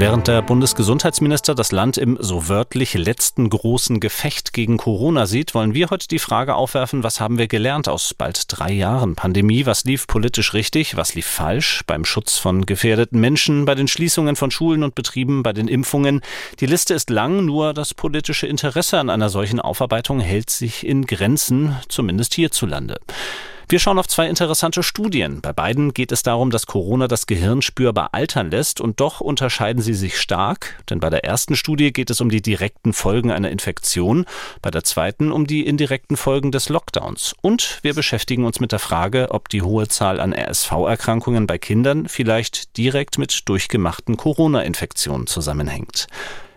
Während der Bundesgesundheitsminister das Land im so wörtlich letzten großen Gefecht gegen Corona sieht, wollen wir heute die Frage aufwerfen, was haben wir gelernt aus bald drei Jahren Pandemie? Was lief politisch richtig? Was lief falsch? Beim Schutz von gefährdeten Menschen, bei den Schließungen von Schulen und Betrieben, bei den Impfungen. Die Liste ist lang, nur das politische Interesse an einer solchen Aufarbeitung hält sich in Grenzen, zumindest hierzulande. Wir schauen auf zwei interessante Studien. Bei beiden geht es darum, dass Corona das Gehirn spürbar altern lässt und doch unterscheiden sie sich stark, denn bei der ersten Studie geht es um die direkten Folgen einer Infektion, bei der zweiten um die indirekten Folgen des Lockdowns. Und wir beschäftigen uns mit der Frage, ob die hohe Zahl an RSV-Erkrankungen bei Kindern vielleicht direkt mit durchgemachten Corona-Infektionen zusammenhängt.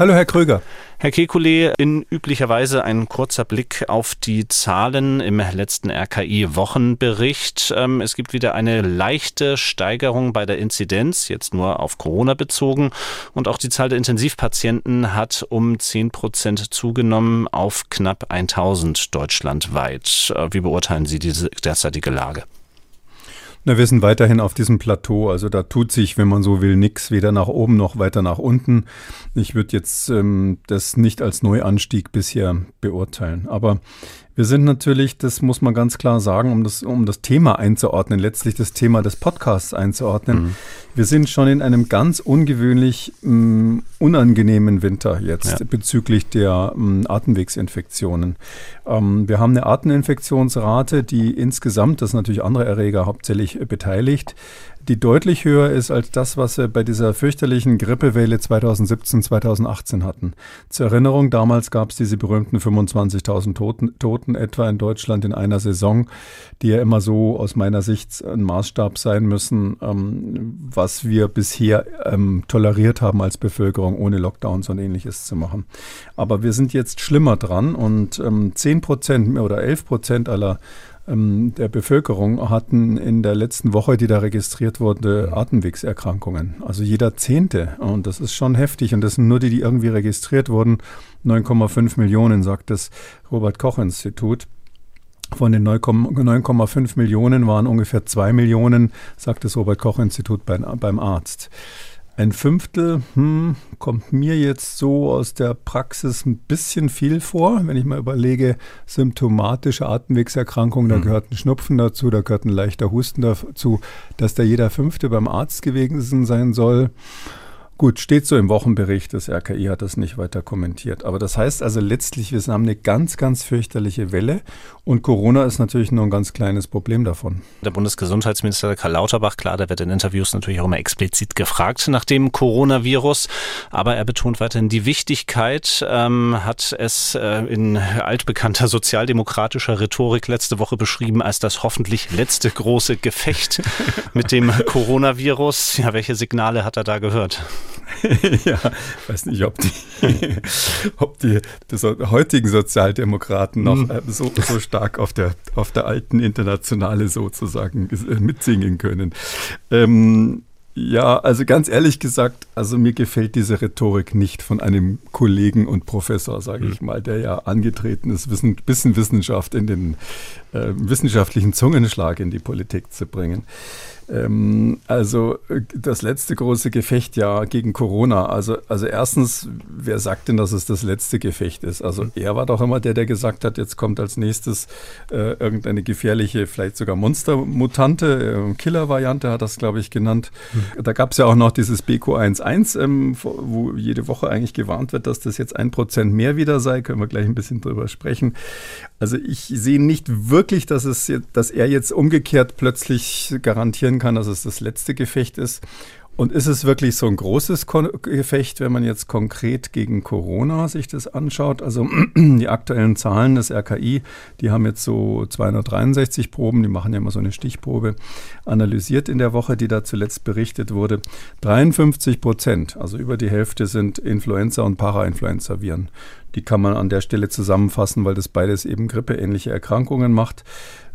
Hallo, Herr Kröger. Herr Kekulé, in üblicher Weise ein kurzer Blick auf die Zahlen im letzten RKI-Wochenbericht. Ähm, es gibt wieder eine leichte Steigerung bei der Inzidenz, jetzt nur auf Corona bezogen. Und auch die Zahl der Intensivpatienten hat um 10 Prozent zugenommen auf knapp 1000 deutschlandweit. Äh, wie beurteilen Sie diese derzeitige Lage? Na, wir sind weiterhin auf diesem Plateau. Also da tut sich, wenn man so will, nichts, weder nach oben noch weiter nach unten. Ich würde jetzt ähm, das nicht als Neuanstieg bisher beurteilen. Aber wir sind natürlich, das muss man ganz klar sagen, um das, um das Thema einzuordnen, letztlich das Thema des Podcasts einzuordnen. Mhm. Wir sind schon in einem ganz ungewöhnlich mh, mm, unangenehmen Winter jetzt ja. bezüglich der mh, mm, Atemwegsinfektionen. Ähm, wir haben eine Ateminfektionsrate, die insgesamt, das natürlich andere Erreger hauptsächlich beteiligt, die deutlich höher ist als das, was wir bei dieser fürchterlichen Grippewelle 2017, 2018 hatten. Zur Erinnerung, damals gab es diese berühmten 25.000 Toten, Toten etwa in Deutschland in einer Saison, die ja immer so aus meiner Sicht ein Maßstab sein müssen, ähm, was wir bisher ähm, toleriert haben als Bevölkerung, ohne Lockdowns und ähnliches zu machen. Aber wir sind jetzt schlimmer dran und ähm, 10 Prozent oder 11 Prozent aller ähm, der Bevölkerung hatten in der letzten Woche, die da registriert wurde, Atemwegserkrankungen. Also jeder Zehnte. Und das ist schon heftig. Und das sind nur die, die irgendwie registriert wurden. 9,5 Millionen, sagt das Robert Koch Institut. Von den 9,5 Millionen waren ungefähr 2 Millionen, sagt das Robert Koch Institut beim Arzt. Ein Fünftel hm, kommt mir jetzt so aus der Praxis ein bisschen viel vor. Wenn ich mal überlege, symptomatische Atemwegserkrankungen, da mhm. gehört ein Schnupfen dazu, da gehört ein leichter Husten dazu, dass da jeder Fünfte beim Arzt gewesen sein soll. Gut, steht so im Wochenbericht, das RKI hat das nicht weiter kommentiert. Aber das heißt also letztlich, wir haben eine ganz, ganz fürchterliche Welle und Corona ist natürlich nur ein ganz kleines Problem davon. Der Bundesgesundheitsminister Karl Lauterbach, klar, der wird in Interviews natürlich auch immer explizit gefragt nach dem Coronavirus, aber er betont weiterhin die Wichtigkeit, ähm, hat es äh, in altbekannter sozialdemokratischer Rhetorik letzte Woche beschrieben als das hoffentlich letzte große Gefecht mit dem Coronavirus. Ja, welche Signale hat er da gehört? ja, weiß nicht, ob die, ob die heutigen Sozialdemokraten noch mhm. so, so stark auf der, auf der alten Internationale sozusagen äh, mitsingen können. Ähm, ja, also ganz ehrlich gesagt, also mir gefällt diese Rhetorik nicht von einem Kollegen und Professor, sage ich mhm. mal, der ja angetreten ist, Wissen, bisschen Wissenschaft in den äh, wissenschaftlichen Zungenschlag in die Politik zu bringen. Ähm, also äh, das letzte große Gefecht ja gegen Corona. Also, also erstens, wer sagt denn, dass es das letzte Gefecht ist? Also mhm. er war doch immer der, der gesagt hat, jetzt kommt als nächstes äh, irgendeine gefährliche, vielleicht sogar Monstermutante, äh, Killer-Variante hat das, glaube ich, genannt. Mhm. Da gab es ja auch noch dieses BQ11, ähm, wo jede Woche eigentlich gewarnt wird, dass das jetzt ein Prozent mehr wieder sei. Können wir gleich ein bisschen drüber sprechen. Also ich sehe nicht wirklich, dass, es, dass er jetzt umgekehrt plötzlich garantieren kann, dass es das letzte Gefecht ist. Und ist es wirklich so ein großes Gefecht, wenn man jetzt konkret gegen Corona sich das anschaut? Also die aktuellen Zahlen des RKI, die haben jetzt so 263 Proben, die machen ja immer so eine Stichprobe, analysiert in der Woche, die da zuletzt berichtet wurde. 53 Prozent, also über die Hälfte sind Influenza und Parainfluenza-Viren. Die kann man an der Stelle zusammenfassen, weil das beides eben grippeähnliche Erkrankungen macht.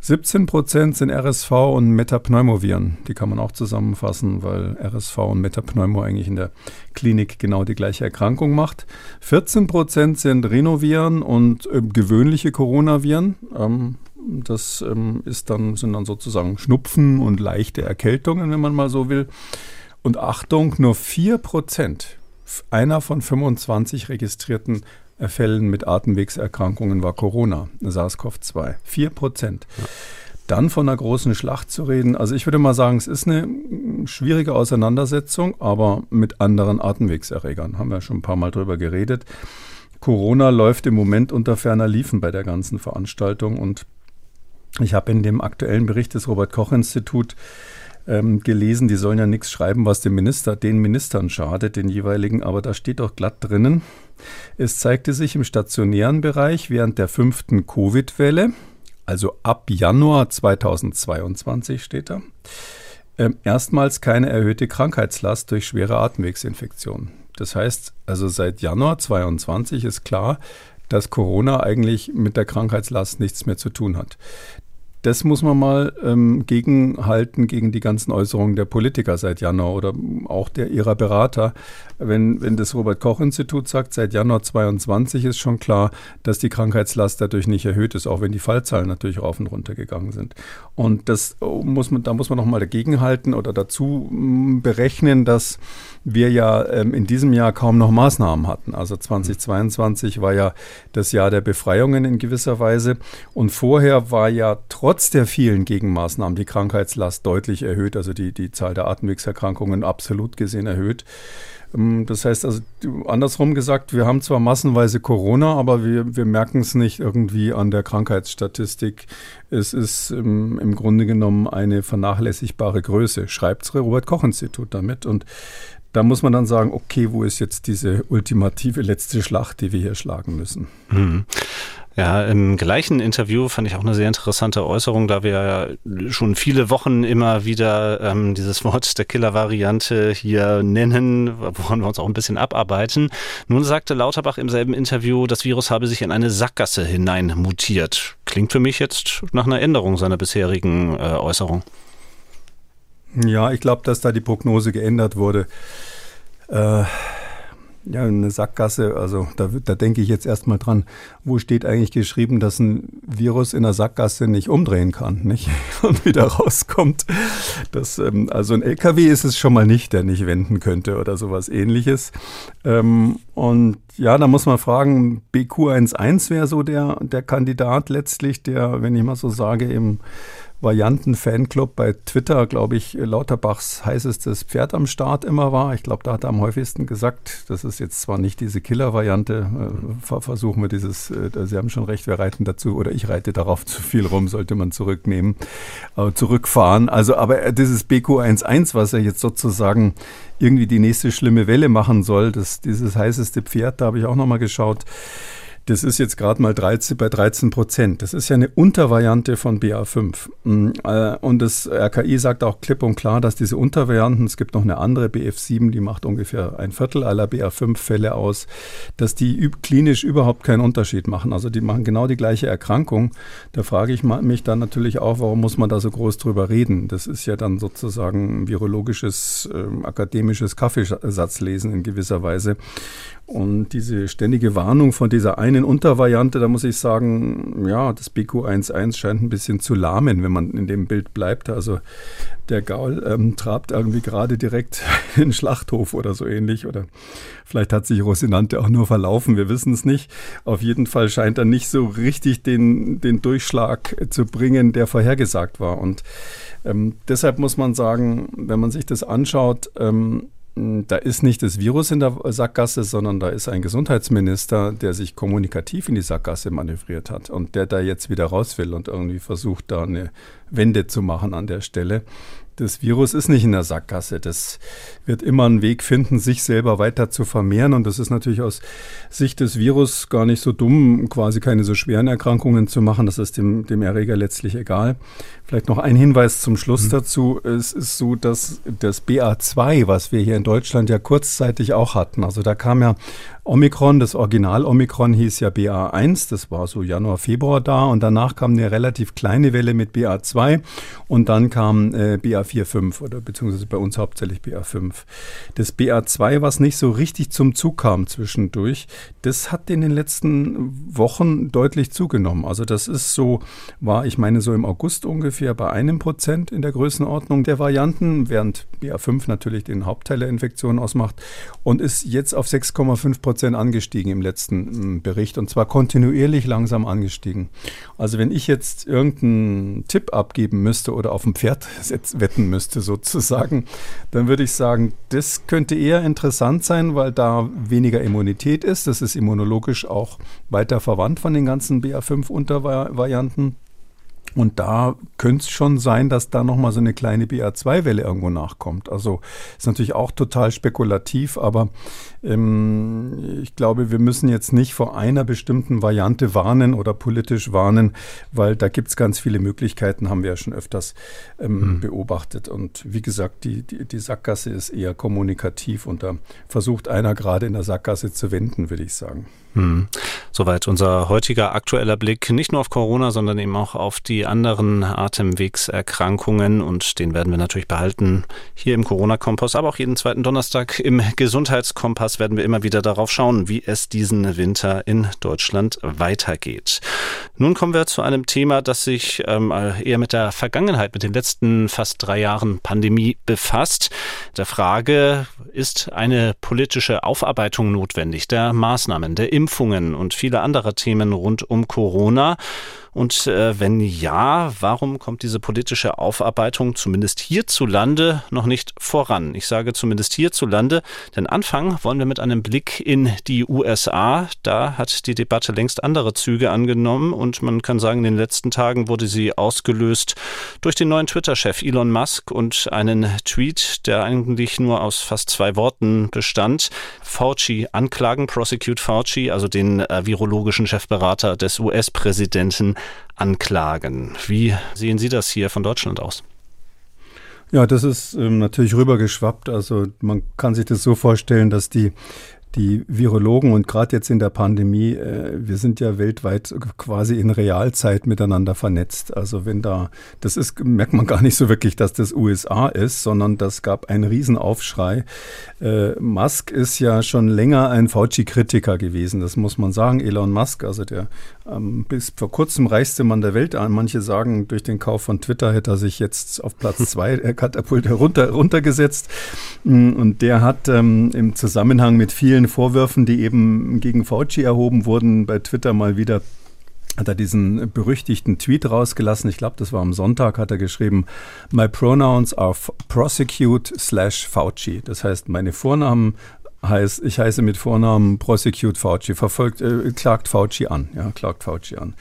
17 Prozent sind RSV und Metapneumoviren. Die kann man auch zusammenfassen, weil RSV und Metapneumo eigentlich in der Klinik genau die gleiche Erkrankung macht. 14 Prozent sind Rhinoviren und äh, gewöhnliche Coronaviren. Ähm, das ähm, ist dann, sind dann sozusagen Schnupfen und leichte Erkältungen, wenn man mal so will. Und Achtung, nur 4 Prozent, einer von 25 registrierten Fällen mit Atemwegserkrankungen war Corona, SARS-CoV-2. 4 Prozent. Ja. Dann von einer großen Schlacht zu reden. Also ich würde mal sagen, es ist eine schwierige Auseinandersetzung, aber mit anderen Atemwegserregern. Haben wir schon ein paar Mal drüber geredet. Corona läuft im Moment unter ferner Liefen bei der ganzen Veranstaltung und ich habe in dem aktuellen Bericht des Robert Koch Institut ähm, gelesen, die sollen ja nichts schreiben, was dem Minister, den Ministern schadet, den jeweiligen, aber da steht doch glatt drinnen. Es zeigte sich im stationären Bereich während der fünften Covid-Welle, also ab Januar 2022 steht da, ähm, erstmals keine erhöhte Krankheitslast durch schwere Atemwegsinfektionen. Das heißt, also seit Januar 2022 ist klar, dass Corona eigentlich mit der Krankheitslast nichts mehr zu tun hat das muss man mal ähm, gegenhalten gegen die ganzen Äußerungen der Politiker seit Januar oder auch der ihrer Berater. Wenn, wenn das Robert-Koch-Institut sagt, seit Januar 22 ist schon klar, dass die Krankheitslast dadurch nicht erhöht ist, auch wenn die Fallzahlen natürlich rauf und runter gegangen sind. Und das oh, muss man, da muss man nochmal dagegenhalten oder dazu mm, berechnen, dass wir ja ähm, in diesem Jahr kaum noch Maßnahmen hatten. Also 2022 war ja das Jahr der Befreiungen in gewisser Weise. Und vorher war ja trotz der vielen Gegenmaßnahmen die Krankheitslast deutlich erhöht, also die, die Zahl der Atemwegserkrankungen absolut gesehen erhöht. Ähm, das heißt also, andersrum gesagt, wir haben zwar massenweise Corona, aber wir, wir merken es nicht irgendwie an der Krankheitsstatistik. Es ist im, im Grunde genommen eine vernachlässigbare Größe, schreibt das Robert-Koch-Institut damit. Und da muss man dann sagen, okay, wo ist jetzt diese ultimative letzte Schlacht, die wir hier schlagen müssen? Mhm. Ja, im gleichen Interview fand ich auch eine sehr interessante Äußerung, da wir ja schon viele Wochen immer wieder ähm, dieses Wort der Killer-Variante hier nennen, woran wir uns auch ein bisschen abarbeiten. Nun sagte Lauterbach im selben Interview, das Virus habe sich in eine Sackgasse hinein mutiert. Klingt für mich jetzt nach einer Änderung seiner bisherigen äh, Äußerung. Ja, ich glaube, dass da die Prognose geändert wurde. Äh, ja, eine Sackgasse, also da, da denke ich jetzt erstmal dran, wo steht eigentlich geschrieben, dass ein Virus in einer Sackgasse nicht umdrehen kann, nicht? Und wieder rauskommt. Das, ähm, also ein LKW ist es schon mal nicht, der nicht wenden könnte oder sowas ähnliches. Ähm, und ja, da muss man fragen, BQ11 wäre so der, der Kandidat letztlich, der, wenn ich mal so sage, im Varianten-Fanclub bei Twitter, glaube ich, Lauterbachs heißestes Pferd am Start immer war. Ich glaube, da hat er am häufigsten gesagt, das ist jetzt zwar nicht diese Killer-Variante, äh, versuchen wir dieses, äh, Sie haben schon recht, wir reiten dazu oder ich reite darauf zu viel rum, sollte man zurücknehmen, äh, zurückfahren. Also, aber dieses BQ11, was er jetzt sozusagen irgendwie die nächste schlimme Welle machen soll, das, dieses heißeste Pferd, da habe ich auch nochmal geschaut, das ist jetzt gerade mal 13, bei 13 Prozent. Das ist ja eine Untervariante von BA5. Mm, äh, und das RKI sagt auch klipp und klar, dass diese Untervarianten, es gibt noch eine andere BF7, die macht ungefähr ein Viertel aller BA5-Fälle aus, dass die klinisch überhaupt keinen Unterschied machen. Also die machen genau die gleiche Erkrankung. Da frage ich mich dann natürlich auch, warum muss man da so groß drüber reden? Das ist ja dann sozusagen virologisches, äh, akademisches Kaffeesatzlesen in gewisser Weise. Und diese ständige Warnung von dieser einen Untervariante, da muss ich sagen, ja, das BQ11 scheint ein bisschen zu lahmen, wenn man in dem Bild bleibt. Also der Gaul ähm, trabt irgendwie gerade direkt in den Schlachthof oder so ähnlich. Oder vielleicht hat sich Rosinante auch nur verlaufen, wir wissen es nicht. Auf jeden Fall scheint er nicht so richtig den, den Durchschlag zu bringen, der vorhergesagt war. Und ähm, deshalb muss man sagen, wenn man sich das anschaut, ähm, da ist nicht das Virus in der Sackgasse, sondern da ist ein Gesundheitsminister, der sich kommunikativ in die Sackgasse manövriert hat und der da jetzt wieder raus will und irgendwie versucht, da eine Wende zu machen an der Stelle. das Virus ist nicht in der Sackgasse. Das wird immer einen Weg finden, sich selber weiter zu vermehren. Und das ist natürlich aus Sicht des Virus gar nicht so dumm, quasi keine so schweren Erkrankungen zu machen. Das ist dem, dem Erreger letztlich egal. Vielleicht noch ein Hinweis zum Schluss mhm. dazu. Es ist so, dass das BA2, was wir hier in Deutschland ja kurzzeitig auch hatten, also da kam ja Omikron, das Original-Omikron hieß ja BA1, das war so Januar, Februar da und danach kam eine relativ kleine Welle mit BA2 und dann kam äh, BA4, 5 oder beziehungsweise bei uns hauptsächlich BA5. Das BA2, was nicht so richtig zum Zug kam zwischendurch, das hat in den letzten Wochen deutlich zugenommen. Also das ist so, war ich meine so im August ungefähr bei einem Prozent in der Größenordnung der Varianten, während BA5 natürlich den Hauptteil der Infektion ausmacht und ist jetzt auf 6,5 Prozent Prozent angestiegen im letzten mm, Bericht und zwar kontinuierlich langsam angestiegen. Also wenn ich jetzt irgendeinen Tipp abgeben müsste oder auf ein Pferd wetten müsste sozusagen, dann würde ich sagen, das könnte eher interessant sein, weil da weniger Immunität ist. Das ist immunologisch auch weiter verwandt von den ganzen BA5-Untervarianten. Und da könnte es schon sein, dass da nochmal so eine kleine BA2-Welle irgendwo nachkommt. Also ist natürlich auch total spekulativ, aber ähm, ich glaube, wir müssen jetzt nicht vor einer bestimmten Variante warnen oder politisch warnen, weil da gibt es ganz viele Möglichkeiten, haben wir ja schon öfters ähm, mhm. beobachtet. Und wie gesagt, die, die, die Sackgasse ist eher kommunikativ und da versucht einer gerade in der Sackgasse zu wenden, würde ich sagen. Hm. Soweit unser heutiger aktueller Blick nicht nur auf Corona, sondern eben auch auf die anderen Atemwegserkrankungen und den werden wir natürlich behalten hier im Corona-Kompass, aber auch jeden zweiten Donnerstag im Gesundheitskompass werden wir immer wieder darauf schauen, wie es diesen Winter in Deutschland weitergeht. Nun kommen wir zu einem Thema, das sich ähm, eher mit der Vergangenheit, mit den letzten fast drei Jahren Pandemie befasst. Der Frage, ist eine politische Aufarbeitung notwendig der Maßnahmen, der Impfungen? Impfungen und viele andere Themen rund um Corona. Und äh, wenn ja, warum kommt diese politische Aufarbeitung zumindest hierzulande noch nicht voran? Ich sage zumindest hierzulande, denn anfangen wollen wir mit einem Blick in die USA. Da hat die Debatte längst andere Züge angenommen und man kann sagen, in den letzten Tagen wurde sie ausgelöst durch den neuen Twitter-Chef Elon Musk und einen Tweet, der eigentlich nur aus fast zwei Worten bestand. Fauci anklagen, prosecute Fauci, also den äh, virologischen Chefberater des US-Präsidenten anklagen. Wie sehen Sie das hier von Deutschland aus? Ja, das ist ähm, natürlich rübergeschwappt. Also man kann sich das so vorstellen, dass die die Virologen und gerade jetzt in der Pandemie, äh, wir sind ja weltweit quasi in Realzeit miteinander vernetzt. Also wenn da, das ist, merkt man gar nicht so wirklich, dass das USA ist, sondern das gab einen Riesenaufschrei. Äh, Musk ist ja schon länger ein Fauci-Kritiker gewesen, das muss man sagen. Elon Musk, also der bis vor kurzem reichste Mann der Welt. Manche sagen, durch den Kauf von Twitter hätte er sich jetzt auf Platz zwei äh, Katapult herunter, runtergesetzt. Mm, und der hat ähm, im Zusammenhang mit vielen Vorwürfen, die eben gegen Fauci erhoben wurden, bei Twitter mal wieder hat er diesen berüchtigten Tweet rausgelassen. Ich glaube, das war am Sonntag, hat er geschrieben, My pronouns are prosecute slash Fauci. Das heißt, meine Vornamen heißt, ich heiße mit Vornamen Prosecute Fauci, verfolgt, äh, klagt Fauci an, ja, klagt Fauci an.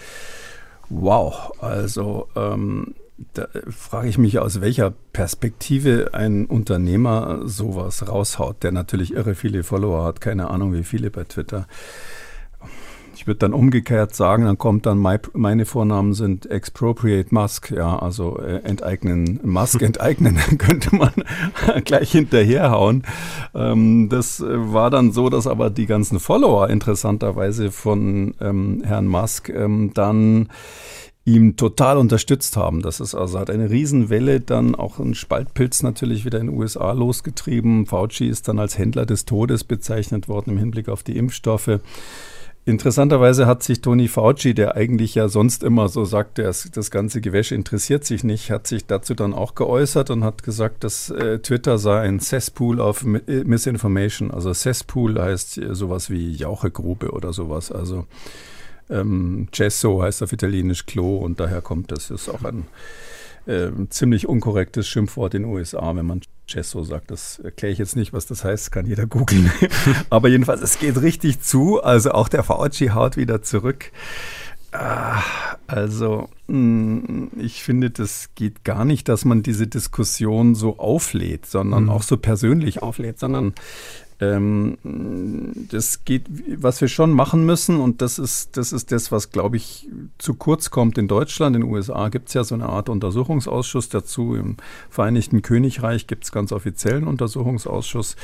Wow, also ähm, da frage ich mich, aus welcher Perspektive ein Unternehmer sowas raushaut, der natürlich irre viele Follower hat, keine Ahnung wie viele bei Twitter. Ich würde dann umgekehrt sagen, dann kommt dann my, meine Vornamen sind Expropriate Musk, ja, also äh, enteignen, Musk enteignen, könnte man gleich hinterherhauen. Ähm, das war dann so, dass aber die ganzen Follower interessanterweise von ähm, Herrn Musk ähm, dann ihm total unterstützt haben. Das ist also hat eine Riesenwelle dann auch ein Spaltpilz natürlich wieder in den USA losgetrieben. Fauci ist dann als Händler des Todes bezeichnet worden im Hinblick auf die Impfstoffe. Interessanterweise hat sich Tony Fauci, der eigentlich ja sonst immer so sagt, das, das ganze Gewäsch interessiert sich nicht, hat sich dazu dann auch geäußert und hat gesagt, dass äh, Twitter sei ein Cesspool of äh, Misinformation. Also Cesspool heißt sowas wie Jauchegrube oder sowas. Also ähm, Cesso heißt auf Italienisch Klo und daher kommt das. Ist auch ein äh, ziemlich unkorrektes Schimpfwort in den USA, wenn man Cesso sagt. Das erkläre ich jetzt nicht, was das heißt, kann jeder googeln. Aber jedenfalls, es geht richtig zu. Also auch der Fauci haut wieder zurück. Ah, also, hm, ich finde, das geht gar nicht, dass man diese Diskussion so auflädt, sondern mhm. auch so persönlich auflädt, sondern das geht, was wir schon machen müssen, und das ist, das ist das, was, glaube ich, zu kurz kommt in Deutschland. In den USA gibt es ja so eine Art Untersuchungsausschuss dazu. Im Vereinigten Königreich gibt es ganz offiziellen Untersuchungsausschuss.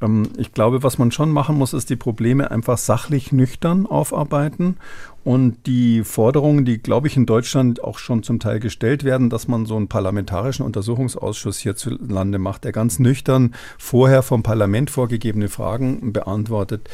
Ähm, ich glaube, was man schon machen muss, ist die Probleme einfach sachlich nüchtern aufarbeiten und die Forderungen, die, glaube ich, in Deutschland auch schon zum Teil gestellt werden, dass man so einen parlamentarischen Untersuchungsausschuss hierzulande macht, der ganz nüchtern vorher vom Parlament vorgegebene Fragen beantwortet,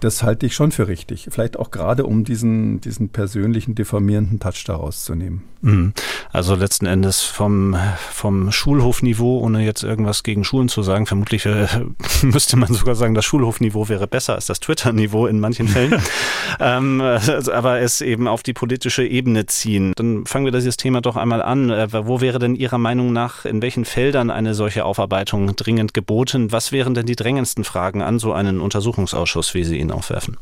das halte ich schon für richtig. Vielleicht auch gerade, um diesen, diesen persönlichen diffamierenden Touch daraus zu nehmen. Mhm. Also letzten Endes vom, vom Schulhofniveau, ohne jetzt irgendwas gegen Schulen zu sagen, vermutlich äh, müsste man sogar sagen, das Schulhofniveau wäre besser als das Twitter-Niveau in manchen Fällen. ähm, also, aber es eben auf die politische Ebene ziehen. Dann fangen wir dieses Thema doch einmal an. Äh, wo wäre denn Ihrer Meinung nach, in welchen Feldern eine solche Aufarbeitung dringend geboten? Was wären denn die drängendsten Fragen an so einen Untersuchungsausschuss, wie Sie ihn aufwerfen?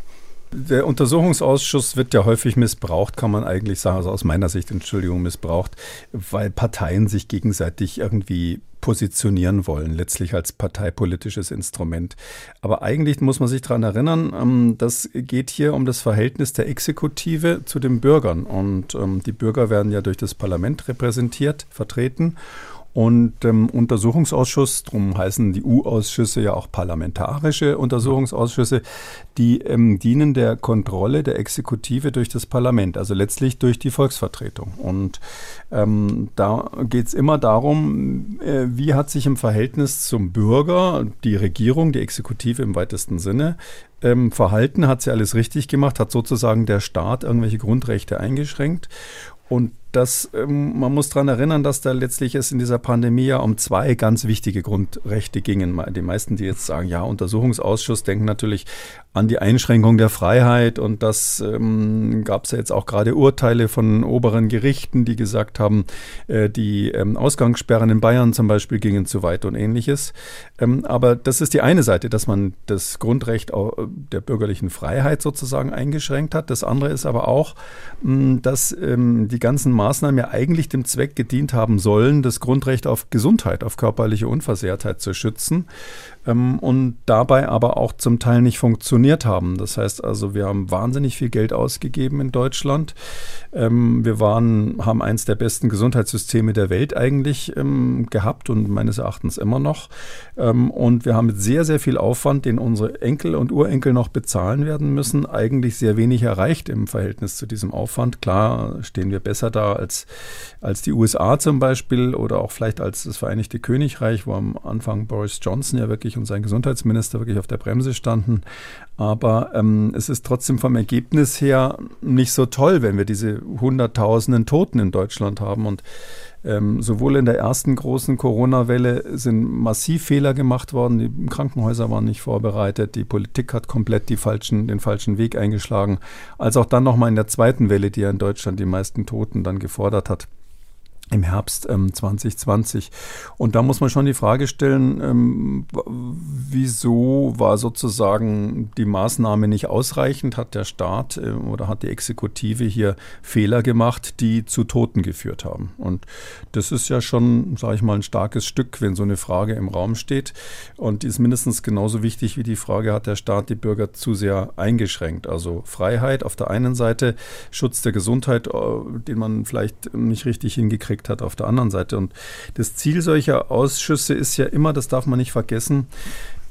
Der Untersuchungsausschuss wird ja häufig missbraucht, kann man eigentlich sagen, also aus meiner Sicht, Entschuldigung, missbraucht, weil Parteien sich gegenseitig irgendwie positionieren wollen, letztlich als parteipolitisches Instrument. Aber eigentlich muss man sich daran erinnern, ähm, das geht hier um das Verhältnis der Exekutive zu den Bürgern. Und ähm, die Bürger werden ja durch das Parlament repräsentiert, vertreten. Und ähm, Untersuchungsausschuss, darum heißen die U-Ausschüsse ja auch parlamentarische Untersuchungsausschüsse, die ähm, dienen der Kontrolle der Exekutive durch das Parlament, also letztlich durch die Volksvertretung. Und ähm, da geht es immer darum, äh, wie hat sich im Verhältnis zum Bürger die Regierung, die Exekutive im weitesten Sinne, ähm, verhalten, hat sie alles richtig gemacht, hat sozusagen der Staat irgendwelche Grundrechte eingeschränkt. Und das, ähm, man muss daran erinnern, dass da letztlich es in dieser Pandemie ja um zwei ganz wichtige Grundrechte gingen. Die meisten, die jetzt sagen, ja, Untersuchungsausschuss, denken natürlich an die Einschränkung der Freiheit und das ähm, gab es ja jetzt auch gerade Urteile von oberen Gerichten, die gesagt haben, äh, die ähm, Ausgangssperren in Bayern zum Beispiel gingen zu weit und ähnliches. Ähm, aber das ist die eine Seite, dass man das Grundrecht der bürgerlichen Freiheit sozusagen eingeschränkt hat. Das andere ist aber auch, mh, dass ähm, die ganzen Maßnahmen ja eigentlich dem Zweck gedient haben sollen, das Grundrecht auf Gesundheit, auf körperliche Unversehrtheit zu schützen ähm, und dabei aber auch zum Teil nicht funktioniert haben. Das heißt also, wir haben wahnsinnig viel Geld ausgegeben in Deutschland. Ähm, wir waren, haben eins der besten Gesundheitssysteme der Welt eigentlich ähm, gehabt und meines Erachtens immer noch. Ähm, und wir haben mit sehr, sehr viel Aufwand, den unsere Enkel und Urenkel noch bezahlen werden müssen, eigentlich sehr wenig erreicht im Verhältnis zu diesem Aufwand. Klar stehen wir besser da als, als die USA zum Beispiel oder auch vielleicht als das Vereinigte Königreich, wo am Anfang Boris Johnson ja wirklich und sein Gesundheitsminister wirklich auf der Bremse standen. Aber ähm, es ist trotzdem vom Ergebnis her nicht so toll, wenn wir diese Hunderttausenden Toten in Deutschland haben. Und ähm, sowohl in der ersten großen Corona-Welle sind massiv Fehler gemacht worden. Die Krankenhäuser waren nicht vorbereitet. Die Politik hat komplett falschen, den falschen Weg eingeschlagen. Als auch dann nochmal in der zweiten Welle, die ja in Deutschland die meisten Toten dann gefordert hat im Herbst ähm, 2020. Und da muss man schon die Frage stellen, ähm, wieso war sozusagen die Maßnahme nicht ausreichend? Hat der Staat äh, oder hat die Exekutive hier Fehler gemacht, die zu Toten geführt haben? Und das ist ja schon, sage ich mal, ein starkes Stück, wenn so eine Frage im Raum steht. Und die ist mindestens genauso wichtig wie die Frage, hat der Staat die Bürger zu sehr eingeschränkt? Also Freiheit auf der einen Seite, Schutz der Gesundheit, äh, den man vielleicht nicht richtig hingekriegt gekriegt hat auf der anderen Seite. Und das Ziel solcher Ausschüsse ist ja immer, das darf man nicht vergessen,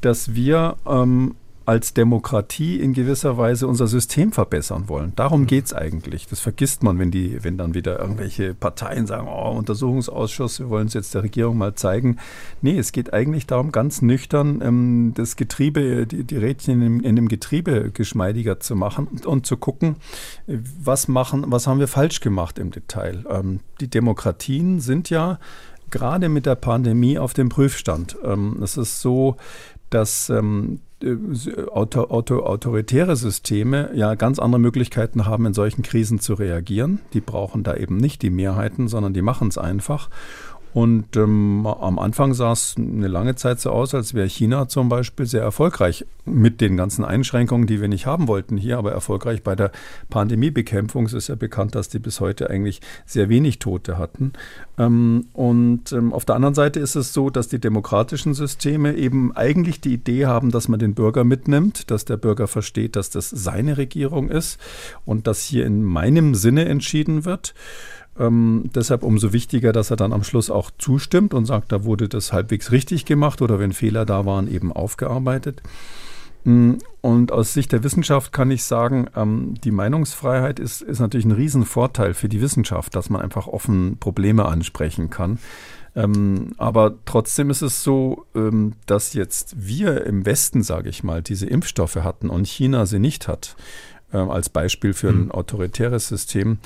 dass wir ähm, als Demokratie in gewisser Weise unser System verbessern wollen. Darum mhm. geht es eigentlich. Das vergisst man, wenn, die, wenn dann wieder irgendwelche Parteien sagen, oh, Untersuchungsausschuss, wir wollen es jetzt der Regierung mal zeigen. Nee, es geht eigentlich darum, ganz nüchtern ähm, das Getriebe, die, die Rädchen in, in, dem Getriebe geschmeidiger zu machen und, und, zu gucken, was machen, was haben wir falsch gemacht im Detail. Ähm, die Demokratien sind ja gerade mit der Pandemie auf dem Prüfstand. Ähm, es ist so, dass ähm, äh, auto, auto, autoritäre Systeme ja ganz andere Möglichkeiten haben, in solchen Krisen zu reagieren. Die brauchen da eben nicht die Mehrheiten, sondern die machen es einfach. Und ähm, am Anfang sah es eine lange Zeit so aus, als wäre China zum Beispiel sehr erfolgreich mit den ganzen Einschränkungen, die wir nicht haben wollten hier, aber erfolgreich bei der Pandemiebekämpfung. Es ist ja bekannt, dass die bis heute eigentlich sehr wenig Tote hatten. Ähm, und ähm, auf der anderen Seite ist es so, dass die demokratischen Systeme eben eigentlich die Idee haben, dass man den Bürger mitnimmt, dass der Bürger versteht, dass das seine Regierung ist und dass hier in meinem Sinne entschieden wird. Ähm, deshalb umso wichtiger, dass er dann am Schluss auch zustimmt und sagt, da wurde das halbwegs richtig gemacht oder wenn Fehler da waren, eben aufgearbeitet. Mm, und aus Sicht der Wissenschaft kann ich sagen, ähm, die Meinungsfreiheit ist, ist natürlich ein Riesenvorteil für die Wissenschaft, dass man einfach offen Probleme ansprechen kann. Ähm, aber trotzdem ist es so, ähm, dass jetzt wir im Westen, sage ich mal, diese Impfstoffe hatten und China sie nicht hat ähm, als Beispiel für ein hm. autoritäres System,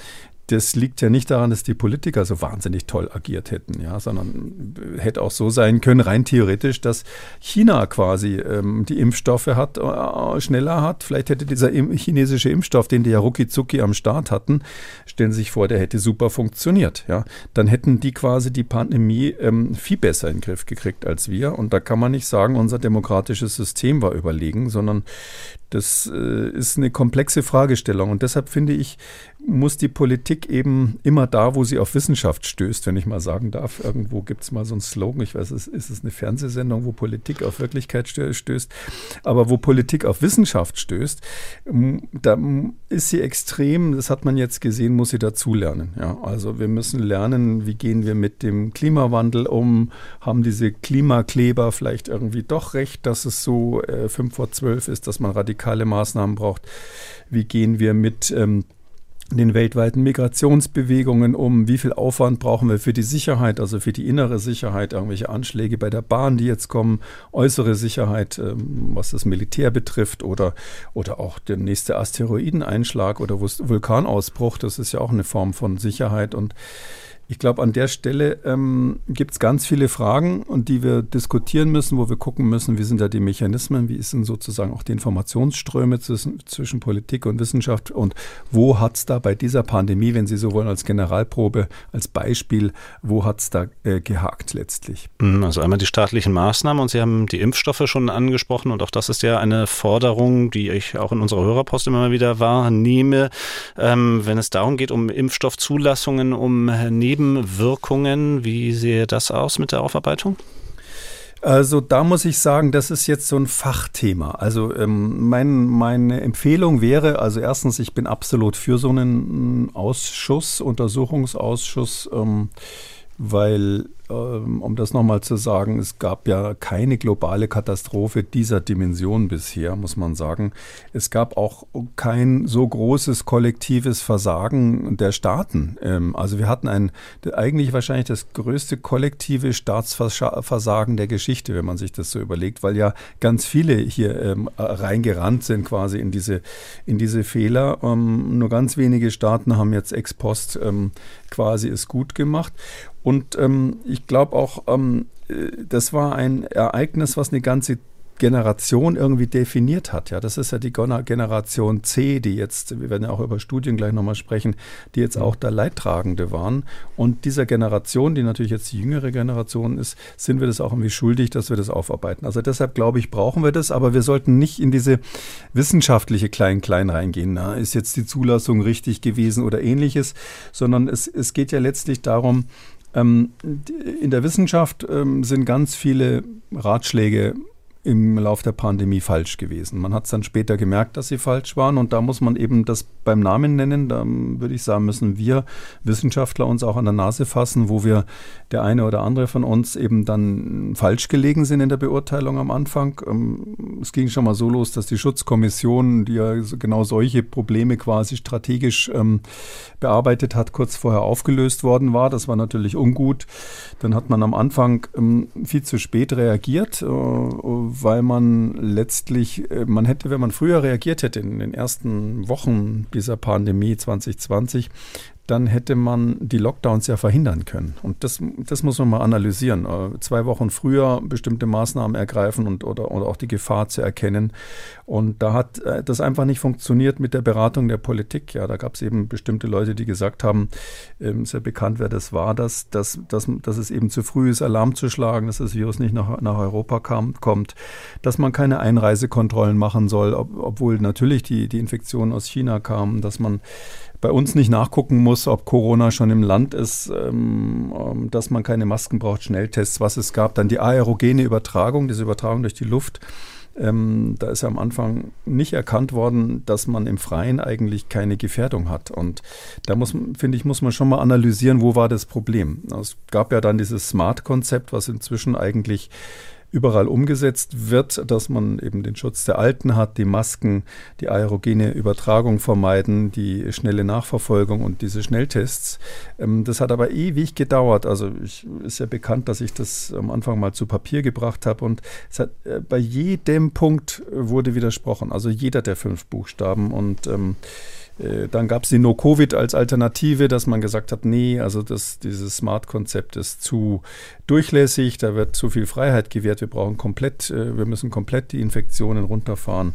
das liegt ja nicht daran, dass die Politiker so wahnsinnig toll agiert hätten, ja, sondern hätte auch so sein können, rein theoretisch, dass China quasi ähm, die Impfstoffe hat, äh, schneller hat. Vielleicht hätte dieser im, chinesische Impfstoff, den die ja rucki am Start hatten, stellen Sie sich vor, der hätte super funktioniert, ja. Dann hätten die quasi die Pandemie ähm, viel besser in den Griff gekriegt als wir. Und da kann man nicht sagen, unser demokratisches System war überlegen, sondern das äh, ist eine komplexe Fragestellung. Und deshalb finde ich, muss die Politik eben immer da, wo sie auf Wissenschaft stößt, wenn ich mal sagen darf. Irgendwo gibt es mal so einen Slogan, ich weiß, ist, ist es eine Fernsehsendung, wo Politik auf Wirklichkeit stößt, aber wo Politik auf Wissenschaft stößt, da ist sie extrem, das hat man jetzt gesehen, muss sie dazulernen. Ja, also wir müssen lernen, wie gehen wir mit dem Klimawandel um, haben diese Klimakleber vielleicht irgendwie doch recht, dass es so äh, 5 vor 12 ist, dass man radikale Maßnahmen braucht. Wie gehen wir mit ähm, den weltweiten Migrationsbewegungen um, wie viel Aufwand brauchen wir für die Sicherheit, also für die innere Sicherheit, irgendwelche Anschläge bei der Bahn, die jetzt kommen, äußere Sicherheit, ähm, was das Militär betrifft oder, oder auch der nächste Asteroideneinschlag oder Vulkanausbruch, das ist ja auch eine Form von Sicherheit und ich glaube, an der Stelle ähm, gibt es ganz viele Fragen und die wir diskutieren müssen, wo wir gucken müssen, wie sind da die Mechanismen, wie sind sozusagen auch die Informationsströme zwischen, zwischen Politik und Wissenschaft und wo hat es da bei dieser Pandemie, wenn Sie so wollen, als Generalprobe, als Beispiel, wo hat es da äh, gehakt letztlich? Mhm, also einmal die staatlichen Maßnahmen und Sie haben die Impfstoffe schon angesprochen und auch das ist ja eine Forderung, die ich auch in unserer Hörerpost immer wieder wahrnehme, ähm, wenn es darum geht, um Impfstoffzulassungen, um Neben Nebenwirkungen. Wie sehe das aus mit der Aufarbeitung? Also da muss ich sagen, das ist jetzt so ein Fachthema. Also ähm, mein, meine Empfehlung wäre, also erstens, ich bin absolut für so einen Ausschuss, Untersuchungsausschuss, ähm, weil ähm, um das nochmal zu sagen, es gab ja keine globale Katastrophe dieser Dimension bisher, muss man sagen. Es gab auch kein so großes kollektives Versagen der Staaten. Ähm, also wir hatten ein, eigentlich wahrscheinlich das größte kollektive Staatsversagen der Geschichte, wenn man sich das so überlegt, weil ja ganz viele hier ähm, reingerannt sind quasi in diese, in diese Fehler. nur ganz wenige Staaten haben jetzt ex post quasi es gut gemacht. Und ähm, ich glaube auch, ähm, äh, das war ein Ereignis, was eine ganze Generation irgendwie definiert hat. Ja, das ist ja die Generation C, die jetzt, wir werden ja auch über Studien gleich nochmal sprechen, die jetzt auch der Leidtragende waren. Und dieser Generation, die natürlich jetzt die jüngere Generation ist, sind wir das auch irgendwie schuldig, dass wir das aufarbeiten. Also deshalb glaube ich, brauchen wir das, aber wir sollten nicht in diese wissenschaftliche Klein-Klein reingehen. Na, ist jetzt die Zulassung richtig gewesen oder ähnliches, sondern es, es geht ja letztlich darum, in der Wissenschaft ähm, sind ganz viele Ratschläge im Lauf der Pandemie falsch gewesen. Man hat es dann später gemerkt, dass sie falsch waren und da muss man eben das beim Namen nennen. Da würde ich sagen, müssen wir Wissenschaftler uns auch an der Nase fassen, wo wir der eine oder andere von uns eben dann falsch gelegen sind in der Beurteilung am Anfang. Ähm, es ging schon mal so los, dass die Schutzkommission, die ja genau solche Probleme quasi strategisch ähm, bearbeitet hat, kurz vorher aufgelöst worden war. Das war natürlich ungut. Dann hat man am Anfang ähm, viel zu spät reagiert äh, weil man letztlich, äh, man hätte, wenn man früher reagiert hätte in den ersten Wochen dieser Pandemie 2020, dann hätte man die Lockdowns ja verhindern können. Und das, das muss man mal analysieren. Äh, zwei Wochen früher bestimmte Maßnahmen ergreifen und oder, oder auch die Gefahr zu erkennen. Und da hat äh, das einfach nicht funktioniert mit der Beratung der Politik. Ja, da gab es eben bestimmte Leute, die gesagt haben, ähm, sehr bekannt, wer das war, dass, dass, dass, dass es eben zu früh ist, Alarm zu schlagen, dass das Virus nicht nach, nach Europa kam, kommt, dass man keine Einreisekontrollen machen soll, ob, obwohl natürlich die, die Infektionen aus China kamen, dass man bei uns nicht nachgucken muss, ob Corona schon im Land ist, ähm, ähm, dass man keine Masken braucht, Schnelltests, was es gab. Dann die aerogene Übertragung, diese Übertragung durch die Luft. Ähm, da ist ja am Anfang nicht erkannt worden, dass man im Freien eigentlich keine Gefährdung hat. Und da muss, finde ich, muss man schon mal analysieren, wo war das Problem. Es gab ja dann dieses Smart-Konzept, was inzwischen eigentlich überall umgesetzt wird, dass man eben den Schutz der Alten hat, die Masken, die aerogene Übertragung vermeiden, die schnelle Nachverfolgung und diese Schnelltests. Ähm, das hat aber ewig gedauert. Also ich, ist ja bekannt, dass ich das am Anfang mal zu Papier gebracht habe und es hat, äh, bei jedem Punkt wurde widersprochen. Also jeder der fünf Buchstaben und ähm, äh, dann gab es die No-Covid als Alternative, dass man gesagt hat, nee, also das, dieses Smart-Konzept ist zu durchlässig, da wird zu viel Freiheit gewährt, wir brauchen komplett, äh, wir müssen komplett die Infektionen runterfahren.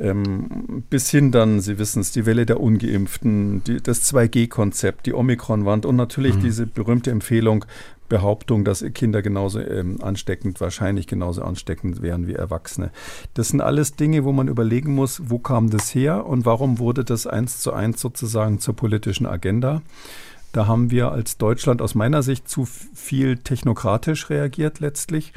Ähm, bis hin dann, Sie wissen es, die Welle der Ungeimpften, die, das 2G-Konzept, die Omikron-Wand und natürlich mhm. diese berühmte Empfehlung, Behauptung, dass Kinder genauso ähm, ansteckend, wahrscheinlich genauso ansteckend wären wie Erwachsene. Das sind alles Dinge, wo man überlegen muss, wo kam das her und warum wurde das eins zu eins sozusagen zur politischen Agenda. Da haben wir als Deutschland aus meiner Sicht zu viel technokratisch reagiert letztlich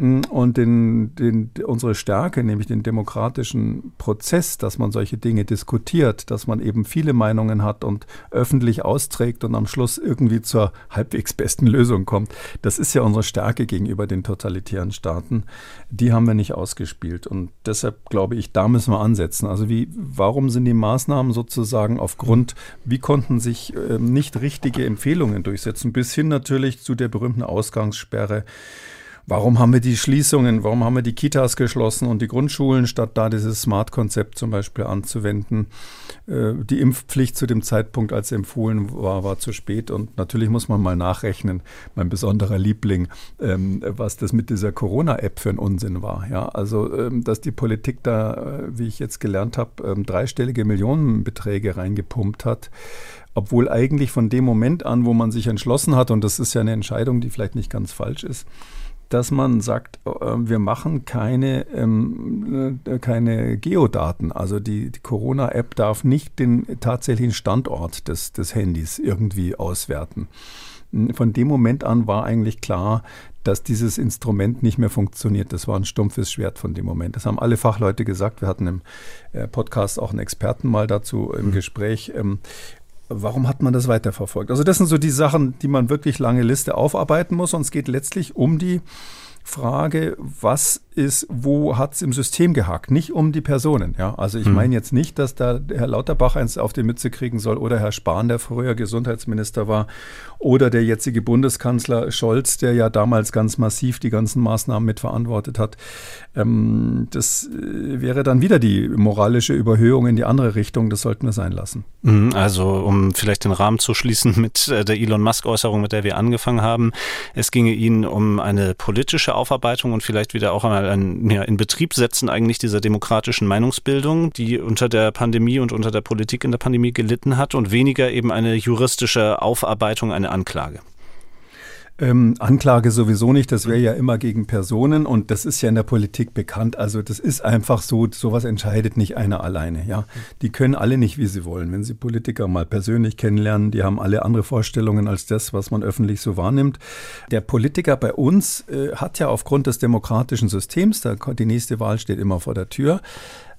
und den, den, unsere Stärke, nämlich den demokratischen Prozess, dass man solche Dinge diskutiert, dass man eben viele Meinungen hat und öffentlich austrägt und am Schluss irgendwie zur halbwegs besten Lösung kommt, das ist ja unsere Stärke gegenüber den totalitären Staaten. Die haben wir nicht ausgespielt und deshalb glaube ich, da müssen wir ansetzen. Also wie, warum sind die Maßnahmen sozusagen aufgrund, wie konnten sich äh, nicht richtige Empfehlungen durchsetzen, bis hin natürlich zu der berühmten Ausgangssperre Warum haben wir die Schließungen, warum haben wir die Kitas geschlossen und die Grundschulen, statt da dieses Smart-Konzept zum Beispiel anzuwenden? Äh, die Impfpflicht zu dem Zeitpunkt, als empfohlen war, war zu spät. Und natürlich muss man mal nachrechnen, mein besonderer Liebling, ähm, was das mit dieser Corona-App für ein Unsinn war. Ja, also, ähm, dass die Politik da, äh, wie ich jetzt gelernt habe, ähm, dreistellige Millionenbeträge reingepumpt hat obwohl eigentlich von dem Moment an, wo man sich entschlossen hat, und das ist ja eine Entscheidung, die vielleicht nicht ganz falsch ist, dass man sagt, äh, wir machen keine, ähm, äh, keine Geodaten. Also die, die Corona-App darf nicht den tatsächlichen Standort des, des Handys irgendwie auswerten. Von dem Moment an war eigentlich klar, dass dieses Instrument nicht mehr funktioniert. Das war ein stumpfes Schwert von dem Moment. Das haben alle Fachleute gesagt. Wir hatten im äh, Podcast auch einen Experten mal dazu im mhm. Gespräch. Warum hat man das weiterverfolgt? Also das sind so die Sachen, die man wirklich lange Liste aufarbeiten muss. Und es geht letztlich um die Frage, was ist, wo hat es im System gehakt, nicht um die Personen. Ja? Also ich mhm. meine jetzt nicht, dass da Herr Lauterbach eins auf die Mütze kriegen soll oder Herr Spahn, der früher Gesundheitsminister war, oder der jetzige Bundeskanzler Scholz, der ja damals ganz massiv die ganzen Maßnahmen mitverantwortet hat. Ähm, das äh, wäre dann wieder die moralische Überhöhung in die andere Richtung. Das sollten wir sein lassen. Mhm, also um vielleicht den Rahmen zu schließen mit äh, der Elon Musk-Äußerung, mit der wir angefangen haben. Es ginge Ihnen um eine politische Aufarbeitung und vielleicht wieder auch einmal ein ja, in Betrieb setzen eigentlich dieser demokratischen Meinungsbildung, die unter der Pandemie und unter der Politik in der Pandemie gelitten hat und weniger eben eine juristische Aufarbeitung, eine Anklage. Ähm, Anklage sowieso nicht, das wäre ja immer gegen Personen und das ist ja in der Politik bekannt. Also das ist einfach so, sowas entscheidet nicht einer alleine. Ja, die können alle nicht, wie sie wollen. Wenn sie Politiker mal persönlich kennenlernen, die haben alle andere Vorstellungen als das, was man öffentlich so wahrnimmt. Der Politiker bei uns äh, hat ja aufgrund des demokratischen Systems, da, die nächste Wahl steht immer vor der Tür,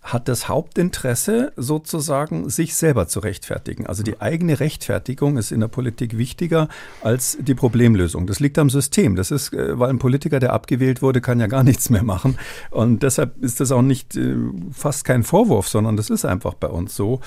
hat das Hauptinteresse sozusagen, sich selber zu rechtfertigen. Also die eigene Rechtfertigung ist in der Politik wichtiger als die Problemlösung. Das liegt am System. Das ist, äh, weil ein Politiker, der abgewählt wurde, kann ja gar nichts mehr machen. Und deshalb ist das auch nicht äh, fast kein Vorwurf, sondern das ist einfach bei uns so.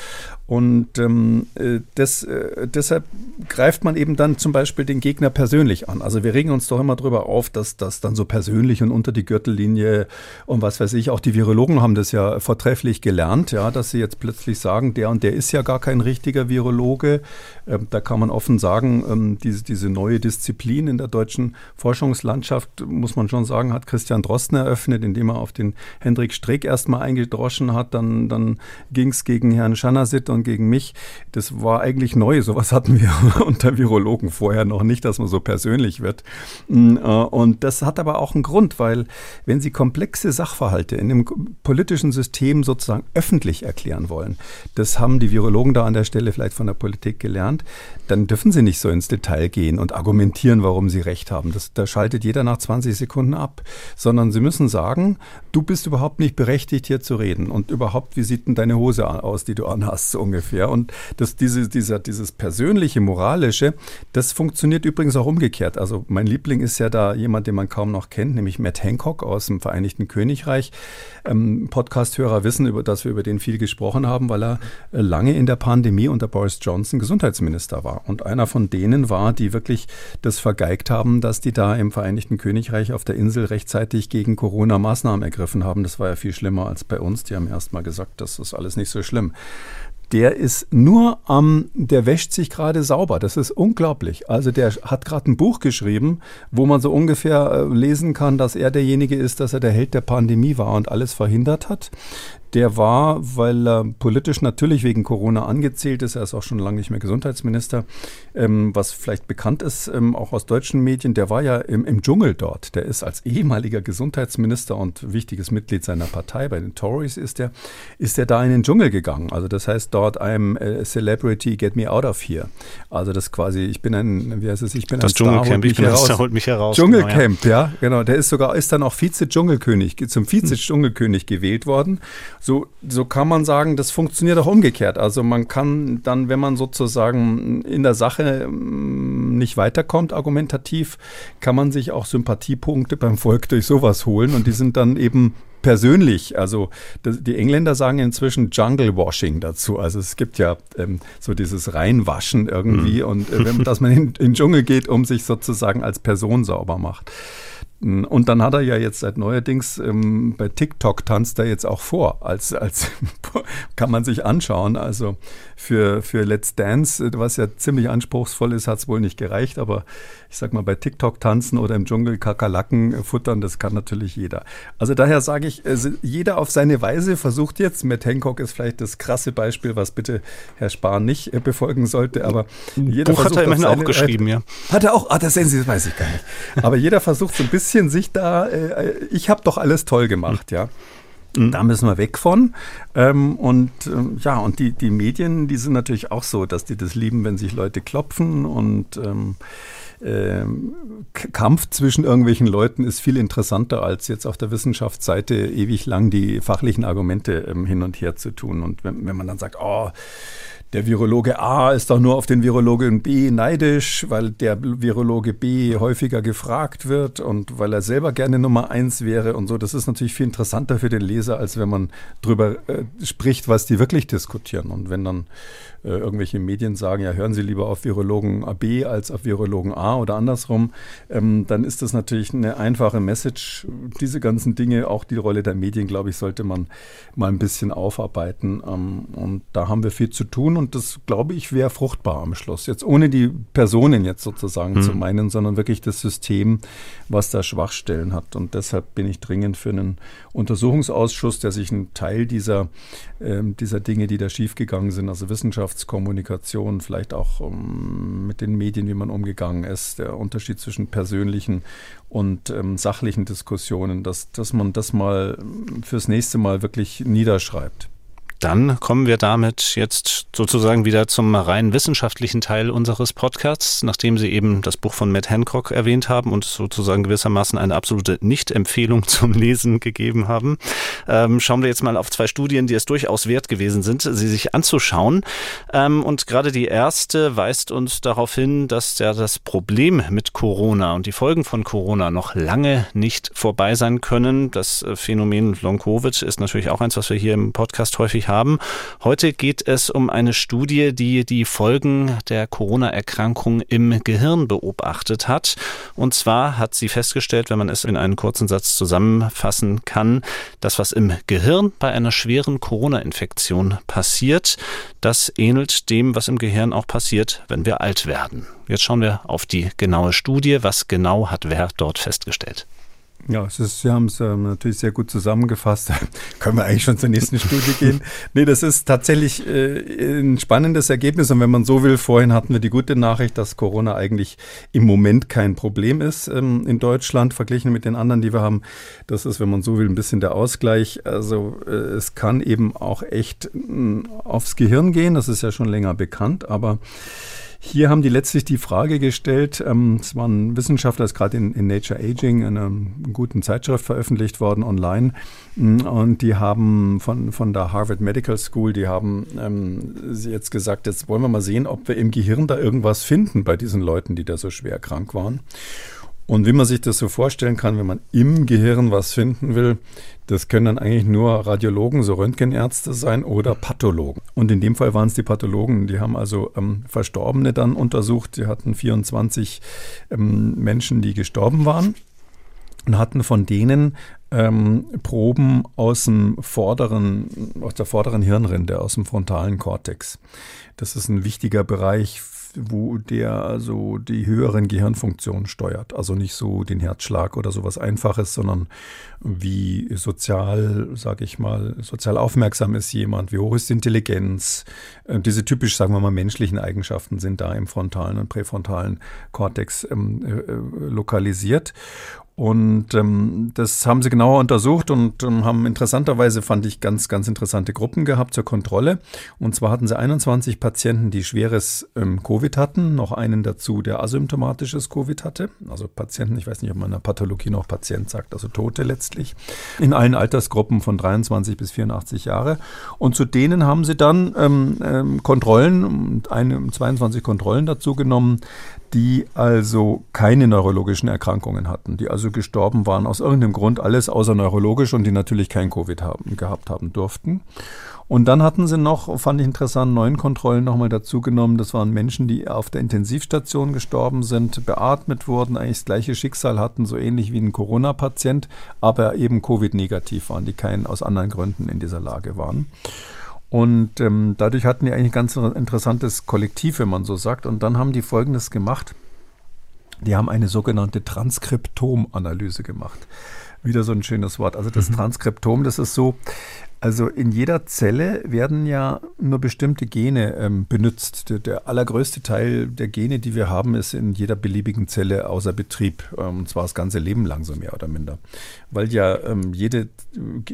Und ähm, äh, das, äh, deshalb greift man eben dann zum Beispiel den Gegner persönlich an. Also wir regen uns doch immer darüber auf, dass das dann so persönlich und unter die Gürtellinie und was weiß ich, auch die Virologen haben das ja vertreten vortrefflich gelernt, ja, dass sie jetzt plötzlich sagen, der und der ist ja gar kein richtiger Virologe. Ähm, da kann man offen sagen, ähm, diese, diese neue Disziplin in der deutschen Forschungslandschaft, muss man schon sagen, hat Christian Drosten eröffnet, indem er auf den Hendrik Streeck erstmal eingedroschen hat. Dann, dann ging es gegen Herrn Schanasit und gegen mich. Das war eigentlich neu. Sowas hatten wir unter Virologen vorher noch nicht, dass man so persönlich wird. Mm, äh, und das hat aber auch einen Grund, weil wenn Sie komplexe Sachverhalte in einem politischen System sozusagen öffentlich erklären wollen, das haben die Virologen da an der Stelle vielleicht von der Politik gelernt, dann dürfen sie nicht so ins Detail gehen und argumentieren, warum sie recht haben. Das, da schaltet jeder nach 20 Sekunden ab, sondern sie müssen sagen, du bist überhaupt nicht berechtigt, hier zu reden und überhaupt, wie sieht denn deine Hose aus, die du anhast, so ungefähr. Und das, diese, dieser, dieses persönliche, moralische, das funktioniert übrigens auch umgekehrt. Also mein Liebling ist ja da jemand, den man kaum noch kennt, nämlich Matt Hancock aus dem Vereinigten Königreich. Ähm, Podcast-Hörer wissen, über, dass wir über den viel gesprochen haben, weil er äh, lange in der Pandemie unter Boris Johnson Gesundheitsminister war. Und einer von denen war, die wirklich das vergeigt haben, dass die da im Vereinigten Königreich auf der Insel rechtzeitig gegen Corona Maßnahmen ergriffen haben. Das war ja viel schlimmer als bei uns. Die haben erst mal gesagt, das ist alles nicht so schlimm der ist nur am, ähm, der wäscht sich gerade sauber. Das ist unglaublich. Also der hat gerade ein Buch geschrieben, wo man so ungefähr äh, lesen kann, dass er derjenige ist, dass er der Held der Pandemie war und alles verhindert hat der war, weil er politisch natürlich wegen Corona angezählt ist, er ist auch schon lange nicht mehr Gesundheitsminister, ähm, was vielleicht bekannt ist, ähm, auch aus deutschen Medien, der war ja im, im, Dschungel dort. Der ist als ehemaliger Gesundheitsminister und wichtiges Mitglied seiner Partei, bei den Tories ist er, ist er da in den Dschungel gegangen. Also das heißt dort I'm a Celebrity, get me out of here. Also das quasi, ich bin ein, wie heißt es, ich bin das ein Dschungelcamp, ich bin ein Star, holt mich heraus. Dschungelcamp, genau, ja. ja, genau. Der ist sogar, ist dann auch Vize-Dschungelkönig, zum Vize-Dschungelkönig gewählt worden so, so kann man sagen, das funktioniert auch umgekehrt. Also man kann dann, wenn man sozusagen in der Sache mm, nicht weiterkommt, argumentativ, kann man sich auch Sympathiepunkte beim Volk durch sowas holen und die sind dann eben persönlich. Also die Engländer sagen inzwischen Jungle Washing dazu. Also es gibt ja ähm, so dieses Reinwaschen irgendwie mhm. und äh, wenn, dass man in, in den Dschungel geht, um sich sozusagen als Person sauber macht. Und dann hat er ja jetzt seit neuerdings ähm, bei TikTok tanzt er jetzt auch vor, als, als kann man sich anschauen. Also für, für Let's Dance, was ja ziemlich anspruchsvoll ist, hat es wohl nicht gereicht, aber ich sag mal, bei TikTok tanzen oder im Dschungel Kakerlaken futtern, das kann natürlich jeder. Also daher sage ich, also jeder auf seine Weise versucht jetzt, Matt Hancock ist vielleicht das krasse Beispiel, was bitte Herr Spahn nicht äh, befolgen sollte, aber jeder Buch hat er immerhin auch geschrieben, ja. Hat er auch, ah, das sehen Sie, das weiß ich gar nicht. Aber jeder versucht so ein bisschen bisschen sich da, äh, ich habe doch alles toll gemacht, ja. Mhm. Da müssen wir weg von. Ähm, und ähm, ja, und die, die Medien, die sind natürlich auch so, dass die das lieben, wenn sich Leute klopfen und ähm, ähm, Kampf zwischen irgendwelchen Leuten ist viel interessanter, als jetzt auf der Wissenschaftsseite ewig lang die fachlichen Argumente ähm, hin und her zu tun. Und wenn, wenn man dann sagt, oh, der Virologe A ist doch nur auf den Virologen B neidisch, weil der Virologe B häufiger gefragt wird und weil er selber gerne Nummer eins wäre und so. Das ist natürlich viel interessanter für den Leser, als wenn man drüber äh, spricht, was die wirklich diskutieren. Und wenn dann äh, irgendwelche Medien sagen, ja, hören Sie lieber auf Virologen B als auf Virologen A oder andersrum, ähm, dann ist das natürlich eine einfache Message. Diese ganzen Dinge, auch die Rolle der Medien, glaube ich, sollte man mal ein bisschen aufarbeiten. Ähm, und da haben wir viel zu tun das, glaube ich, wäre fruchtbar am Schluss. Jetzt ohne die Personen jetzt sozusagen mhm. zu meinen, sondern wirklich das System, was da Schwachstellen hat. Und deshalb bin ich dringend für einen Untersuchungsausschuss, der sich einen Teil dieser, äh, dieser Dinge, die da schiefgegangen sind, also Wissenschaft, Wissenschaftskommunikation, vielleicht auch um, ähm, mit den Medien, wie man umgegangen ist, der Unterschied zwischen persönlichen und ähm, sachlichen Diskussionen, dass, dass man das mal fürs nächste Mal wirklich niederschreibt. Dann kommen wir damit jetzt sozusagen wieder zum rein wissenschaftlichen Teil unseres Podcasts, nachdem Sie eben das Buch von Matt Hancock erwähnt haben und sozusagen gewissermaßen eine absolute Nicht-Empfehlung zum Lesen gegeben haben. Ähm, schauen wir jetzt mal auf zwei Studien, die es durchaus wert gewesen sind, sie sich anzuschauen. Ähm, und gerade die erste weist uns darauf hin, dass ja das Problem mit Corona und die Folgen von Corona noch lange nicht vorbei sein können. Das Phänomen Long-Covid ist natürlich auch eins, was wir hier im Podcast häufig haben haben. Heute geht es um eine Studie, die die Folgen der Corona-Erkrankung im Gehirn beobachtet hat. Und zwar hat sie festgestellt, wenn man es in einen kurzen Satz zusammenfassen kann, dass was im Gehirn bei einer schweren Corona-Infektion passiert, das ähnelt dem, was im Gehirn auch passiert, wenn wir alt werden. Jetzt schauen wir auf die genaue Studie. Was genau hat wer dort festgestellt? Ja, ist, Sie haben es äh, natürlich sehr gut zusammengefasst. Können wir eigentlich schon zur nächsten Studie gehen? Nee, das ist tatsächlich äh, ein spannendes Ergebnis. Und wenn man so will, vorhin hatten wir die gute Nachricht, dass Corona eigentlich im Moment kein Problem ist ähm, in Deutschland, verglichen mit den anderen, die wir haben. Das ist, wenn man so will, ein bisschen der Ausgleich. Also äh, es kann eben auch echt äh, aufs Gehirn gehen. Das ist ja schon länger bekannt, aber hier haben die letztlich die Frage gestellt, ähm, es war ein Wissenschaftler, ist gerade in, in, Nature Aging, in einer guten Zeitschrift veröffentlicht worden online. Mm, und die haben von, von der Harvard Medical School, die haben ähm, jetzt gesagt, jetzt wollen wir mal sehen, ob wir im Gehirn da irgendwas finden bei diesen Leuten, die da so schwer krank waren. Und wie man sich das so vorstellen kann, wenn man im Gehirn was finden will, das können dann eigentlich nur Radiologen, so Röntgenärzte sein oder Pathologen. Und in dem Fall waren es die Pathologen, die haben also ähm, Verstorbene dann untersucht. Sie hatten 24 ähm, Menschen, die gestorben waren und hatten von denen ähm, Proben aus dem vorderen, aus der vorderen Hirnrinde, aus dem frontalen Kortex. Das ist ein wichtiger Bereich wo der also die höheren Gehirnfunktionen steuert. Also nicht so den Herzschlag oder sowas Einfaches, sondern wie sozial, sage ich mal, sozial aufmerksam ist jemand, wie hoch ist die Intelligenz. Äh, diese typisch, sagen wir mal, menschlichen Eigenschaften sind da im frontalen und präfrontalen Kortex ähm, äh, lokalisiert. Und ähm, das haben sie genauer untersucht und ähm, haben interessanterweise, fand ich, ganz, ganz interessante Gruppen gehabt zur Kontrolle. Und zwar hatten sie 21 Patienten, die schweres ähm, Covid hatten, noch einen dazu, der asymptomatisches Covid hatte. Also Patienten, ich weiß nicht, ob man in der Pathologie noch Patient sagt, also Tote letztlich. In allen Altersgruppen von 23 bis 84 Jahre. Und zu denen haben sie dann ähm, ähm, Kontrollen, eine, 22 Kontrollen dazu genommen, die also keine neurologischen Erkrankungen hatten, die also gestorben waren aus irgendeinem Grund, alles außer neurologisch und die natürlich kein Covid haben, gehabt haben durften. Und dann hatten sie noch, fand ich interessant, neun Kontrollen nochmal dazu genommen. Das waren Menschen, die auf der Intensivstation gestorben sind, beatmet wurden, eigentlich das gleiche Schicksal hatten, so ähnlich wie ein Corona-Patient, aber eben Covid-negativ waren, die keinen aus anderen Gründen in dieser Lage waren. Und ähm, dadurch hatten die eigentlich ein ganz interessantes Kollektiv, wenn man so sagt. Und dann haben die Folgendes gemacht. Die haben eine sogenannte Transkriptomanalyse gemacht. Wieder so ein schönes Wort. Also das mhm. Transkriptom, das ist so, also in jeder Zelle werden ja nur bestimmte Gene ähm, benutzt. Der, der, allergrößte Teil der Gene, die wir haben, ist in jeder beliebigen Zelle außer Betrieb. Ähm, und zwar das ganze Leben lang so mehr oder minder. Weil ja ähm, jede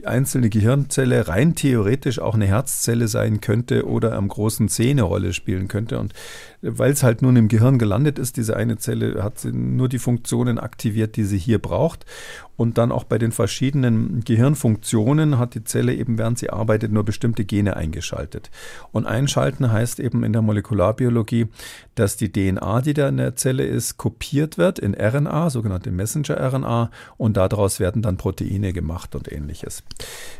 einzelne Gehirnzelle rein theoretisch auch eine Herzzelle sein könnte oder am großen eine Rolle spielen könnte. Und weil es halt nun im Gehirn gelandet ist, diese eine Zelle hat nur die Funktionen aktiviert, die sie hier braucht. Und dann auch bei den verschiedenen Gehirnfunktionen hat die Zelle eben, während sie arbeitet, nur bestimmte Gene eingeschaltet. Und einschalten heißt eben in der Molekularbiologie, dass die DNA, die da in der Zelle ist, kopiert wird in RNA, sogenannte Messenger-RNA, und daraus werden dann Proteine gemacht und ähnliches.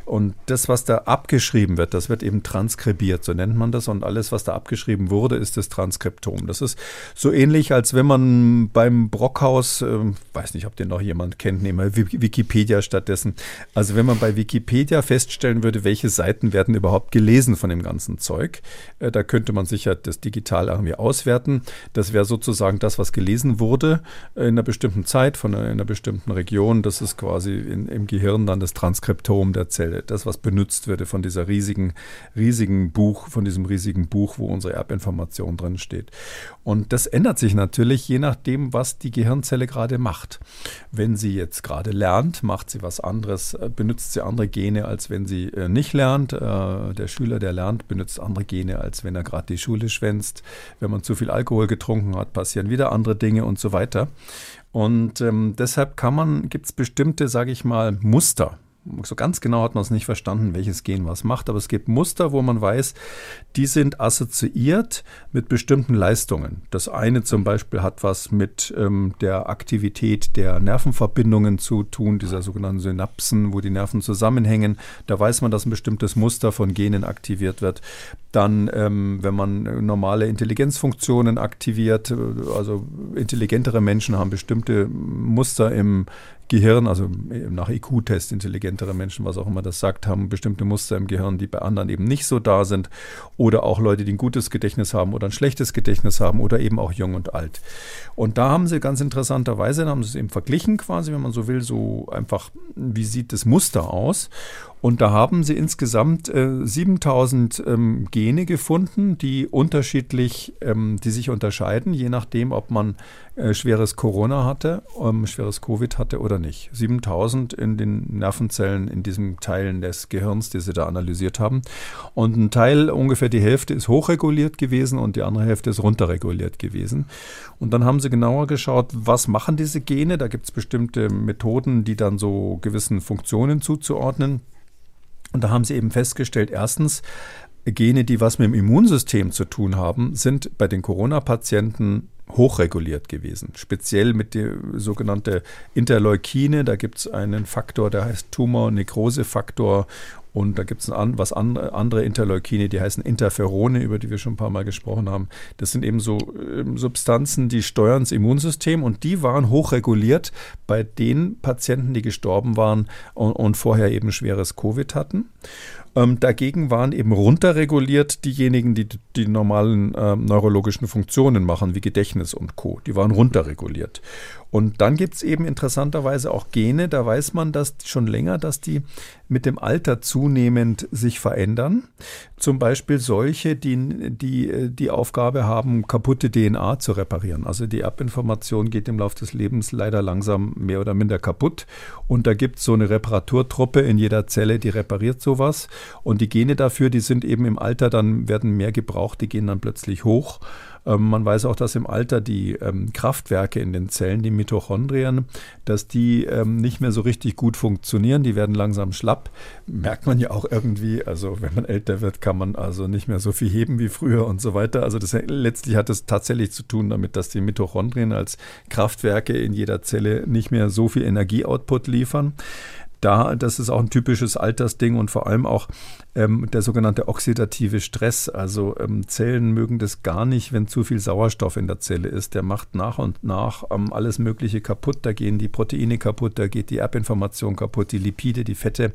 Und das, was da abgeschrieben wird, das wird eben transkribiert, so nennt man das. Und alles, was da abgeschrieben wurde, ist das Transkriptom. Das ist so ähnlich, als wenn man beim Brockhaus, äh, weiß nicht, ob den noch jemand kennt, nehmen wir Wikipedia stattdessen. Also wenn man bei Wikipedia feststellen würde, welche Seiten werden überhaupt gelesen von dem ganzen Zeug, äh, da könnte man sicher das digital irgendwie auswerten. Das wäre sozusagen das, was gelesen wurde in einer bestimmten Zeit von einer, einer bestimmten Region. Das ist quasi in, im Gehirn dann das Transkriptom der Zelle, das, was benutzt würde von dieser riesigen, riesigen Buch, von diesem riesigen Buch, wo unsere Erbinformation drin steht. Und das ändert sich natürlich je nachdem, was die Gehirnzelle gerade macht. Wenn sie jetzt gerade lernt, macht sie was anderes, äh, benutzt sie andere Gene, als wenn sie äh, nicht lernt. Äh, der Schüler, der lernt, benutzt andere Gene, als wenn er gerade die Schule schwänzt. Wenn man zu viel Alkohol getrunken hat, passieren wieder andere Dinge und so weiter. Und ähm, deshalb kann man, gibt es bestimmte, sage ich mal, Muster, So ganz genau hat man es nicht verstanden, welches Gen was macht, aber es gibt Muster, wo man weiß, die sind assoziiert mit bestimmten Leistungen. Das eine zum Beispiel hat was mit ähm, der Aktivität der Nervenverbindungen zu tun, dieser sogenannten Synapsen, wo die Nerven zusammenhängen. Da weiß man, dass ein bestimmtes Muster von Genen aktiviert wird. Dann, ähm, wenn man normale Intelligenzfunktionen aktiviert, also intelligentere Menschen haben bestimmte Muster im Gehirn, also nach IQ-Test intelligentere Menschen, was auch immer das sagt, haben bestimmte Muster im Gehirn, die bei anderen eben nicht so da sind. Oder auch Leute, die ein gutes Gedächtnis haben oder ein schlechtes Gedächtnis haben oder eben auch jung und alt. Und da haben sie ganz interessanterweise, haben sie es eben verglichen quasi, wenn man so will, so einfach, wie sieht das Muster aus? Und da haben sie insgesamt äh, 7000 ähm, Gene gefunden, die unterschiedlich, ähm, die sich unterscheiden, je nachdem, ob man äh, schweres Corona hatte, ähm, schweres Covid hatte oder nicht. 7000 in den Nervenzellen, in diesen Teilen des Gehirns, die sie da analysiert haben. Und ein Teil, ungefähr die Hälfte, ist hochreguliert gewesen und die andere Hälfte ist runterreguliert gewesen. Und dann haben sie genauer geschaut, was machen diese Gene. Da gibt es bestimmte Methoden, die dann so gewissen Funktionen zuzuordnen. Und da haben sie eben festgestellt, erstens, Gene, die was mit dem Immunsystem zu tun haben, sind bei den Corona-Patienten hochreguliert gewesen. Speziell mit der sogenannten Interleukine, da gibt es einen Faktor, der heißt Tumor-Nekrose-Faktor und da gibt es an, was andere, andere Interleukine, die heißen Interferone, über die wir schon ein paar Mal gesprochen haben. Das sind eben so äh, Substanzen, die steuern das Immunsystem und die waren hochreguliert bei den Patienten, die gestorben waren und, und vorher eben schweres Covid hatten. Ähm, dagegen waren eben runterreguliert diejenigen, die die normalen äh, neurologischen Funktionen machen, wie Gedächtnis und Co. Die waren runterreguliert. Und dann gibt es eben interessanterweise auch Gene, da weiß man dass schon länger, dass die mit dem Alter zunehmend sich verändern. Zum Beispiel solche, die die, die Aufgabe haben, kaputte DNA zu reparieren. Also die Erbinformation geht im Laufe des Lebens leider langsam mehr oder minder kaputt. Und da gibt es so eine Reparaturtruppe in jeder Zelle, die repariert sowas. Und die Gene dafür, die sind eben im Alter dann, werden mehr gebraucht, die gehen dann plötzlich hoch. Ähm, man weiß auch, dass im Alter die ähm, Kraftwerke in den Zellen, die Mitochondrien, dass die ähm, nicht mehr so richtig gut funktionieren. Die werden langsam schlapp. Merkt man ja auch irgendwie. Also wenn man älter wird, kann man also nicht mehr so viel heben wie früher und so weiter. Also das, letztlich hat es tatsächlich zu tun damit, dass die Mitochondrien als Kraftwerke in jeder Zelle nicht mehr so viel Energieoutput liefern da, das ist auch ein typisches Altersding und vor allem auch ähm, der sogenannte oxidative Stress. Also ähm, Zellen mögen das gar nicht, wenn zu viel Sauerstoff in der Zelle ist. Der macht nach und nach ähm, alles Mögliche kaputt. Da gehen die Proteine kaputt, da geht die Erbinformation kaputt, die Lipide, die Fette.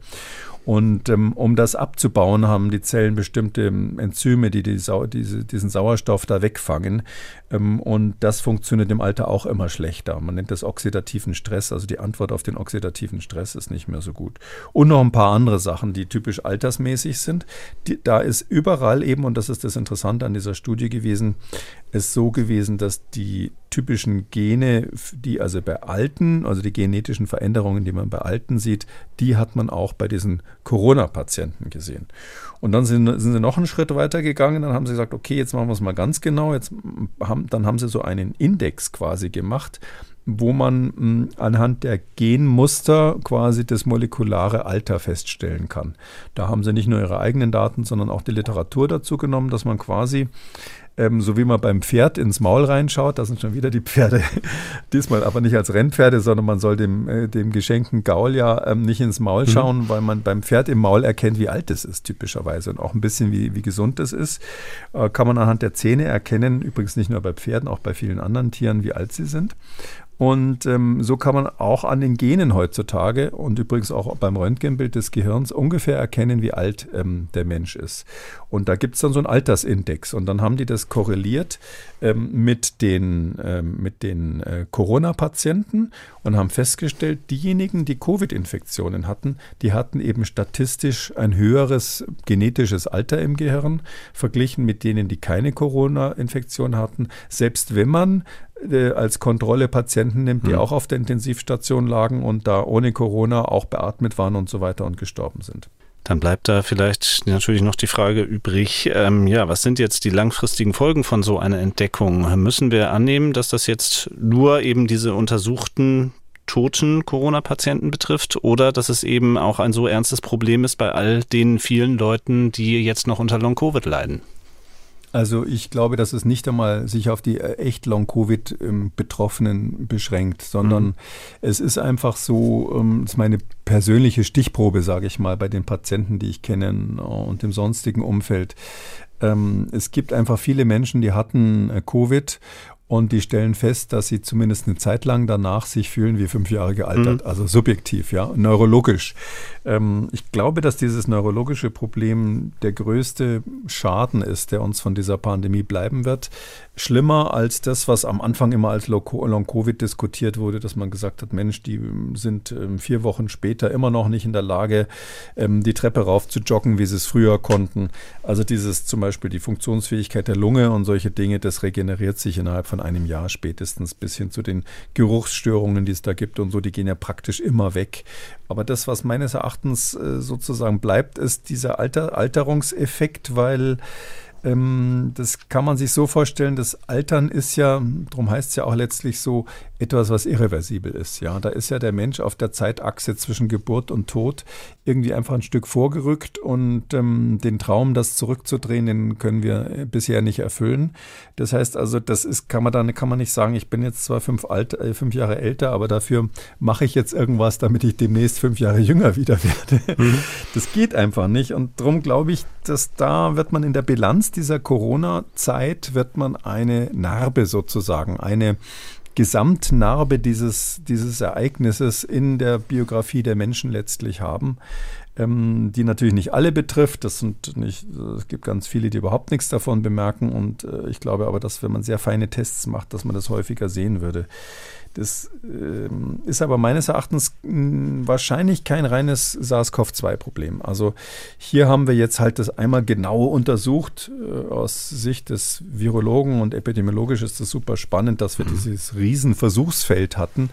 Und ähm, um das abzubauen, haben die Zellen bestimmte ähm, Enzyme, die, die Sau diese, diesen Sauerstoff da wegfangen. Ähm, und das funktioniert im Alter auch immer schlechter. Man nennt das oxidativen Stress. Also die Antwort auf den oxidativen Stress ist nicht mehr so gut. Und noch ein paar andere Sachen, die typisch altersmäßig sind. Die, da ist überall eben, und das ist das Interessante an dieser Studie gewesen, es so gewesen, dass die typischen Gene, die also bei Alten, also die genetischen Veränderungen, die man bei Alten sieht, die hat man auch bei diesen Corona-Patienten gesehen. Und dann sind, sind, sie noch einen Schritt weiter gegangen, dann haben sie gesagt, okay, jetzt machen wir es mal ganz genau. Jetzt haben, dann haben sie so einen Index quasi gemacht, wo man mh, anhand der Genmuster quasi das molekulare Alter feststellen kann. Da haben sie nicht nur ihre eigenen Daten, sondern auch die Literatur dazu genommen, dass man quasi ähm, so wie man beim Pferd ins Maul reinschaut, das sind schon wieder die Pferde, diesmal aber nicht als Rennpferde, sondern man soll dem, äh, dem geschenkten Gaul ja ähm, nicht ins Maul mhm. schauen, mhm. weil man beim Pferd im Maul erkennt, wie alt es ist, typischerweise und auch ein bisschen, wie, wie gesund es ist. Äh, kann man anhand der Zähne erkennen, übrigens nicht nur bei Pferden, auch bei vielen anderen Tieren, wie alt sie sind. Und ähm, so kann man auch an den Genen heutzutage und übrigens auch beim Röntgenbild des Gehirns ungefähr erkennen, wie alt ähm, der Mensch ist. Und da gibt es dann so einen Altersindex. Und dann haben die das korreliert ähm, mit den, mit den äh, Corona-Patienten und haben festgestellt, diejenigen, die Covid-Infektionen hatten, die hatten eben statistisch ein höheres genetisches Alter im Gehirn, verglichen mit denen, die keine Corona-Infektion hatten. Selbst wenn man äh, als Kontrolle Patienten nimmt, die hm. auch auf der Intensivstation lagen und da ohne Corona auch beatmet waren und so weiter und gestorben sind. Dann bleibt da vielleicht natürlich noch die Frage übrig, ähm, ja, was sind jetzt die langfristigen Folgen von so einer Entdeckung? Müssen wir annehmen, dass das jetzt nur eben diese untersuchten toten Corona-Patienten betrifft oder dass es eben auch ein so ernstes Problem ist bei all den vielen Leuten, die jetzt noch unter Long-Covid leiden? Also ich glaube, dass es nicht einmal sich auf die äh, echt Long-Covid-Betroffenen beschränkt, sondern mhm. es ist einfach so, ähm, das ist meine persönliche Stichprobe, sage ich mal, bei den Patienten, die ich kenne äh, und im sonstigen Umfeld. Ähm, es gibt einfach viele Menschen, die hatten äh, Covid und die stellen fest, dass sie zumindest eine Zeit lang danach sich fühlen wie fünf Jahre gealtert, mhm. also subjektiv, ja, neurologisch. Ähm, ich glaube, dass dieses neurologische Problem der größte Schaden ist, der uns von dieser Pandemie bleiben wird. Schlimmer als das, was am Anfang immer als Long-Covid diskutiert wurde, dass man gesagt hat, Mensch, die sind ähm, vier Wochen später immer noch nicht in der Lage, ähm, die Treppe rauf zu joggen, wie sie es früher konnten. Also dieses zum Beispiel die Funktionsfähigkeit der Lunge und solche Dinge, das regeneriert sich innerhalb von einem Jahr spätestens bis hin zu den Geruchsstörungen, die es da gibt und so, die gehen ja praktisch immer weg. Aber das, was meines Erachtens äh, sozusagen bleibt, ist dieser Alter Alterungseffekt, weil ähm, das kann man sich so vorstellen, das Altern ist ja, darum heißt es ja auch letztlich so, etwas, was irreversibel ist. Ja, da ist ja der Mensch auf der Zeitachse zwischen Geburt und Tod irgendwie einfach ein Stück vorgerückt und ähm, den Traum, das zurückzudrehen, den können wir äh, bisher nicht erfüllen. Das heißt also, das ist, kann man dann, kann man nicht sagen, ich bin jetzt zwar fünf, alt, äh, fünf Jahre älter, aber dafür mache ich jetzt irgendwas, damit ich demnächst fünf Jahre jünger wieder werde. Mhm. Das geht einfach nicht und darum glaube ich, dass da wird man in der Bilanz dieser Corona-Zeit wird man eine Narbe sozusagen, eine Gesamtnarbe dieses, dieses Ereignisses in der Biografie der Menschen letztlich haben, ähm, die natürlich nicht alle betrifft. Das sind nicht, es gibt ganz viele, die überhaupt nichts davon bemerken. Und äh, ich glaube aber, dass wenn man sehr feine Tests macht, dass man das häufiger sehen würde. Das ähm, ist aber meines Erachtens mh, hm, wahrscheinlich kein reines SARS-CoV-2-Problem. Also hier haben wir jetzt halt das einmal genau untersucht. Äh, aus Sicht des Virologen und epidemiologisch ist das super spannend, dass wir mhm. dieses Riesenversuchsfeld hatten.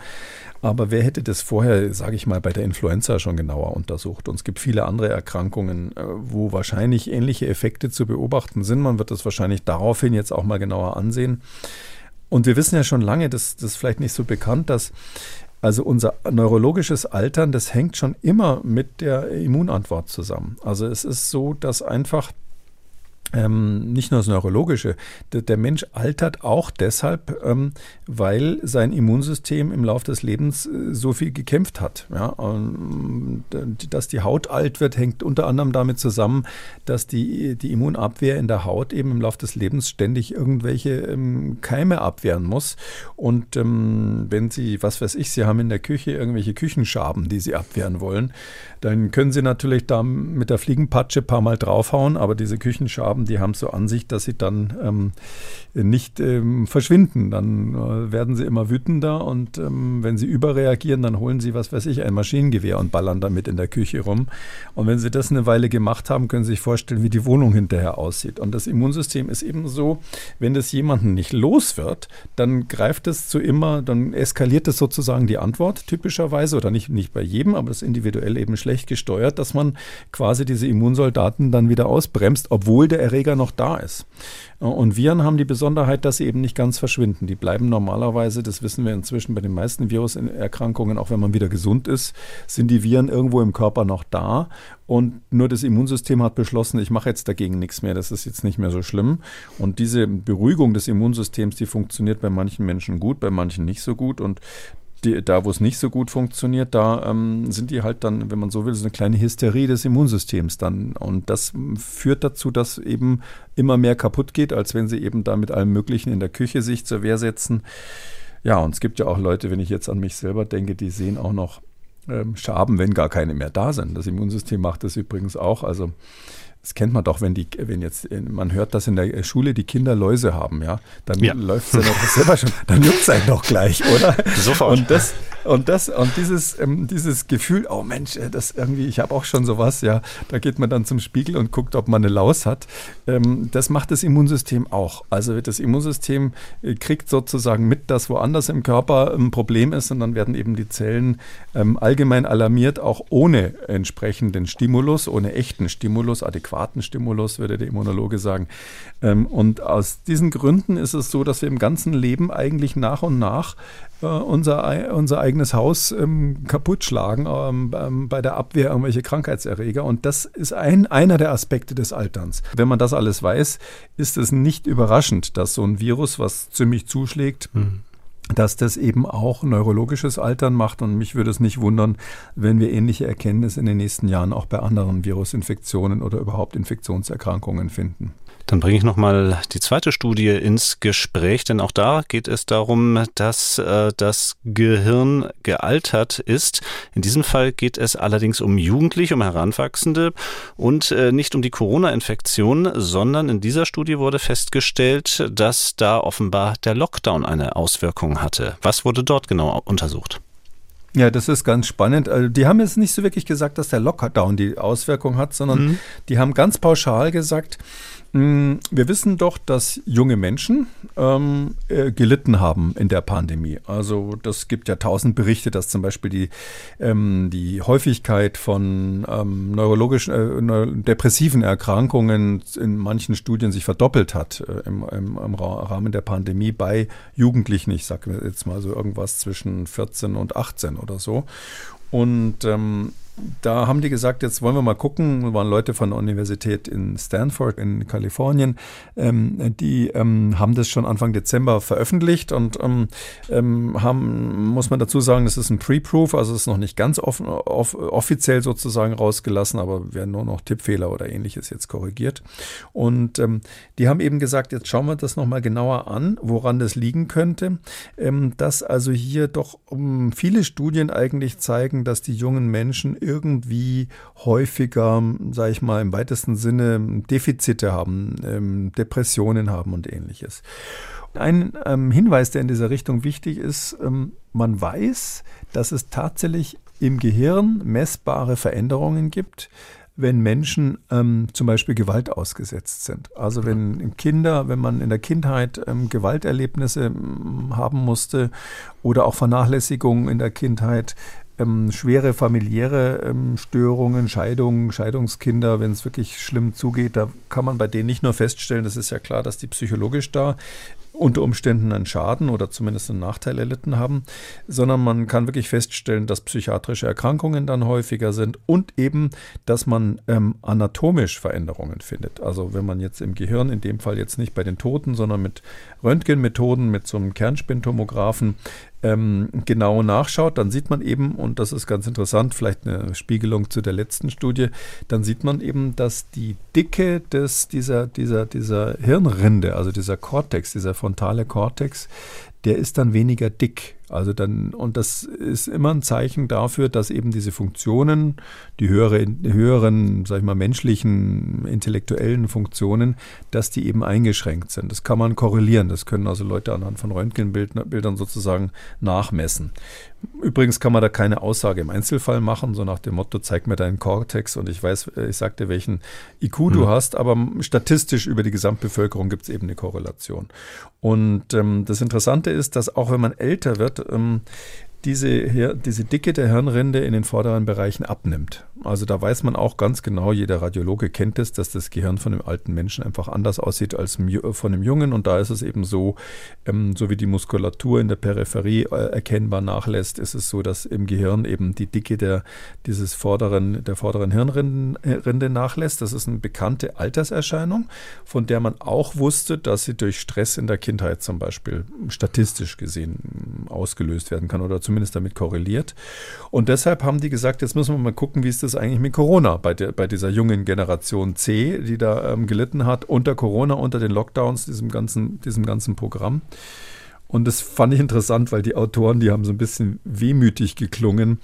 Aber wer hätte das vorher, sage ich mal, bei der Influenza schon genauer untersucht? Und es gibt viele andere Erkrankungen, äh, wo wahrscheinlich ähnliche Effekte zu beobachten sind. Man wird das wahrscheinlich daraufhin jetzt auch mal genauer ansehen. Und wir wissen ja schon lange, das, das ist vielleicht nicht so bekannt, dass also unser neurologisches Altern, das hängt schon immer mit der Immunantwort zusammen. Also es ist so, dass einfach ähm, nicht nur das Neurologische, der, der, Mensch altert auch deshalb, ähm, weil sein Immunsystem im Laufe des Lebens äh, so viel gekämpft hat. Ja? dass die Haut alt wird, hängt unter anderem damit zusammen, dass die, die Immunabwehr in der Haut eben im Laufe des Lebens ständig irgendwelche ähm, Keime abwehren muss. Und ähm, wenn Sie, was weiß ich, Sie haben in der Küche irgendwelche Küchenschaben, die Sie abwehren wollen, dann können Sie natürlich da mit der Fliegenpatsche ein paar Mal draufhauen, aber diese Küchenschaben haben, die haben so an sich, dass sie dann ähm, nicht ähm, verschwinden. Dann äh, werden sie immer wütender und ähm, wenn sie überreagieren, dann holen sie, was weiß ich, ein Maschinengewehr und ballern damit in der Küche rum. Und wenn sie das eine Weile gemacht haben, können sie sich vorstellen, wie die Wohnung hinterher aussieht. Und das Immunsystem ist eben so, wenn das jemanden nicht los wird, dann greift es zu immer, dann eskaliert es sozusagen die Antwort typischerweise oder nicht, nicht bei jedem, aber das individuell eben schlecht gesteuert, dass man quasi diese Immunsoldaten dann wieder ausbremst, obwohl der Erreger noch da ist. Und Viren haben die Besonderheit, dass sie eben nicht ganz verschwinden. Die bleiben normalerweise, das wissen wir inzwischen bei den meisten Viruserkrankungen, auch wenn man wieder gesund ist, sind die Viren irgendwo im Körper noch da. Und nur das Immunsystem hat beschlossen, ich mache jetzt dagegen nichts mehr, das ist jetzt nicht mehr so schlimm. Und diese Beruhigung des Immunsystems, die funktioniert bei manchen Menschen gut, bei manchen nicht so gut. Und die, da, wo es nicht so gut funktioniert, da ähm, sind die halt dann, wenn man so will, so eine kleine Hysterie des Immunsystems dann. Und das führt dazu, dass eben immer mehr kaputt geht, als wenn sie eben da mit allem Möglichen in der Küche sich zur Wehr setzen. Ja, und es gibt ja auch Leute, wenn ich jetzt an mich selber denke, die sehen auch noch ähm, Schaben, wenn gar keine mehr da sind. Das Immunsystem macht das übrigens auch. Also das kennt man doch, wenn die, wenn jetzt, man hört, dass in der Schule die Kinder Läuse haben, ja, dann ja. läuft es ja doch selber schon, dann juckt es einen doch gleich, oder? Sofort. Und das, und das, und dieses, ähm, dieses Gefühl, oh Mensch, äh, das irgendwie, ich habe auch schon sowas, ja, da geht man dann zum Spiegel und guckt, ob man eine Laus hat. Ähm, das macht das Immunsystem auch. Also das Immunsystem äh, kriegt sozusagen mit, dass woanders im Körper ein Problem ist und dann werden eben die Zellen ähm, allgemein alarmiert, auch ohne entsprechenden Stimulus, ohne echten Stimulus, adäquaten Stimulus, würde der Immunologe sagen. Ähm, und aus diesen Gründen ist es so, dass wir im ganzen Leben eigentlich nach und nach unser, unser eigenes Haus ähm, kaputt schlagen ähm, ähm, bei der Abwehr irgendwelche Krankheitserreger. Und das ist ein, einer der Aspekte des Alterns. Wenn man das alles weiß, ist es nicht überraschend, dass so ein Virus, was ziemlich zuschlägt, mhm dass das eben auch neurologisches Altern macht. Und mich würde es nicht wundern, wenn wir ähnliche Erkenntnisse in den nächsten Jahren auch bei anderen Virusinfektionen oder überhaupt Infektionserkrankungen finden. Dann bringe ich nochmal die zweite Studie ins Gespräch, denn auch da geht es darum, dass äh, das Gehirn gealtert ist. In diesem Fall geht es allerdings um Jugendliche, um Heranwachsende und äh, nicht um die Corona-Infektion, sondern in dieser Studie wurde festgestellt, dass da offenbar der Lockdown eine Auswirkung hatte. Was wurde dort genau untersucht? Ja, das ist ganz spannend. Also die haben jetzt nicht so wirklich gesagt, dass der Lockdown die Auswirkung hat, sondern mhm. die haben ganz pauschal gesagt, wir wissen doch, dass junge Menschen ähm, äh, gelitten haben in der Pandemie. Also das gibt ja tausend Berichte, dass zum Beispiel die, ähm, die Häufigkeit von ähm, neurologischen, äh, depressiven Erkrankungen in manchen Studien sich verdoppelt hat äh, im, im, im, Rahmen der Pandemie bei Jugendlichen. Ich sage jetzt mal so irgendwas zwischen 14 und 18 oder so. Und ähm, da haben die gesagt, jetzt wollen wir mal gucken, das waren Leute von der Universität in Stanford in Kalifornien, ähm, die ähm, haben das schon Anfang Dezember veröffentlicht und ähm, ähm haben, muss man dazu sagen, das ist ein Pre-Proof, also es ist noch nicht ganz offen, off, offiziell sozusagen rausgelassen, aber werden nur noch Tippfehler oder ähnliches jetzt korrigiert. Und ähm, die haben eben gesagt, jetzt schauen wir das nochmal genauer an, woran das liegen könnte, ähm, dass also hier doch viele Studien eigentlich zeigen, dass die jungen Menschen irgendwie häufiger, sage ich mal, im weitesten Sinne Defizite haben, ähm, Depressionen haben und ähnliches. Ein ähm, Hinweis, der in dieser Richtung wichtig ist, ähm, man weiß, dass es tatsächlich im Gehirn messbare Veränderungen gibt, wenn Menschen ähm, zum Beispiel Gewalt ausgesetzt sind. Also wenn Kinder, wenn man in der Kindheit ähm, Gewalterlebnisse ähm, haben musste oder auch Vernachlässigung in der Kindheit, ähm, schwere familiäre ähm, Störungen, Scheidungen, Scheidungskinder, wenn es wirklich schlimm zugeht, da kann man bei denen nicht nur feststellen, das ist ja klar, dass die psychologisch da unter Umständen einen Schaden oder zumindest einen Nachteil erlitten haben, sondern man kann wirklich feststellen, dass psychiatrische Erkrankungen dann häufiger sind und eben, dass man ähm, anatomisch Veränderungen findet. Also wenn man jetzt im Gehirn, in dem Fall jetzt nicht bei den Toten, sondern mit Röntgenmethoden, mit so einem Kernspintomographen ähm, genau nachschaut, dann sieht man eben, und das ist ganz interessant, vielleicht eine Spiegelung zu der letzten Studie, dann sieht man eben, dass die Dicke des, dieser, dieser, dieser Hirnrinde, also dieser Kortex, dieser frontale Kortex, der ist dann weniger dick. Also dann, und das ist immer ein Zeichen dafür, dass eben diese Funktionen, die höhere, höheren, sag ich mal, menschlichen, intellektuellen Funktionen, dass die eben eingeschränkt sind. Das kann man korrelieren. Das können also Leute anhand von Röntgenbildern sozusagen nachmessen. Übrigens kann man da keine Aussage im Einzelfall machen, so nach dem Motto, zeig mir deinen Cortex und ich weiß, ich sag dir, welchen IQ hm. du hast, aber statistisch über die Gesamtbevölkerung gibt es eben eine Korrelation. Und ähm, das Interessante ist, dass auch wenn man älter wird, ähm, diese, diese Dicke der Hirnrinde in den vorderen Bereichen abnimmt. Also da weiß man auch ganz genau, jeder Radiologe kennt es, dass das Gehirn von einem alten Menschen einfach anders aussieht als von einem Jungen. Und da ist es eben so, ähm, so wie die Muskulatur in der Peripherie äh, erkennbar nachlässt, ist es so, dass im Gehirn eben die Dicke der, dieses vorderen, der vorderen Hirnrinde nachlässt. Das ist eine bekannte Alterserscheinung, von der man auch wusste, dass sie durch Stress in der Kindheit zum Beispiel statistisch gesehen ausgelöst werden kann oder zumindest damit korreliert. Und deshalb haben die gesagt, jetzt müssen wir mal gucken, wie ist das eigentlich mit Corona bei, der, bei dieser jungen Generation C, die da ähm, gelitten hat unter Corona, unter den Lockdowns, diesem ganzen, diesem ganzen Programm. Und das fand ich interessant, weil die Autoren, die haben so ein bisschen wehmütig geklungen.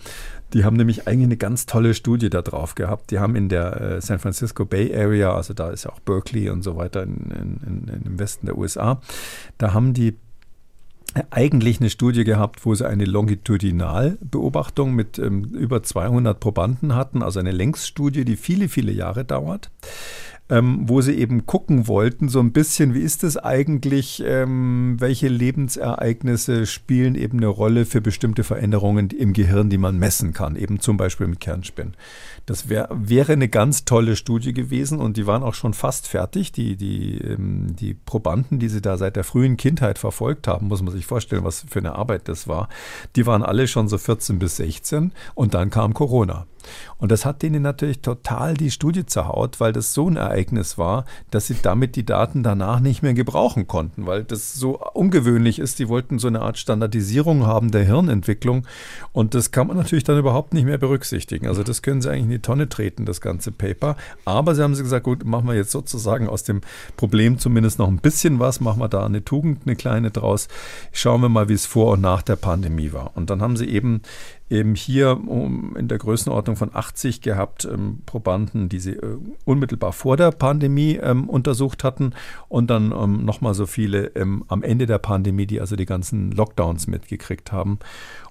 Die haben nämlich eigentlich eine ganz tolle Studie da drauf gehabt. Die haben in der äh, San Francisco Bay Area, also da ist ja auch Berkeley und so weiter in, in, in, im Westen der USA, da haben die eigentlich eine Studie gehabt, wo sie eine Longitudinalbeobachtung mit ähm, über 200 Probanden hatten, also eine Längsstudie, die viele, viele Jahre dauert. Ähm, wo sie eben gucken wollten, so ein bisschen, wie ist es eigentlich, ähm, welche Lebensereignisse spielen eben eine Rolle für bestimmte Veränderungen im Gehirn, die man messen kann, eben zum Beispiel mit Kernspinnen. Das wär, wäre eine ganz tolle Studie gewesen und die waren auch schon fast fertig. Die, die, ähm, die Probanden, die sie da seit der frühen Kindheit verfolgt haben, muss man sich vorstellen, was für eine Arbeit das war, die waren alle schon so 14 bis 16 und dann kam Corona. Und das hat denen natürlich total die Studie zerhaut, weil das so ein Ereignis war, dass sie damit die Daten danach nicht mehr gebrauchen konnten, weil das so ungewöhnlich ist. Die wollten so eine Art Standardisierung haben der Hirnentwicklung und das kann man natürlich dann überhaupt nicht mehr berücksichtigen. Also das können sie eigentlich in die Tonne treten, das ganze Paper. Aber sie haben sie gesagt, gut, machen wir jetzt sozusagen aus dem Problem zumindest noch ein bisschen was, machen wir da eine Tugend, eine kleine draus. Schauen wir mal, wie es vor und nach der Pandemie war. Und dann haben sie eben eben hier um, in der Größenordnung von 80 gehabt ähm, Probanden, die sie äh, unmittelbar vor der Pandemie ähm, untersucht hatten und dann ähm, nochmal so viele ähm, am Ende der Pandemie, die also die ganzen Lockdowns mitgekriegt haben.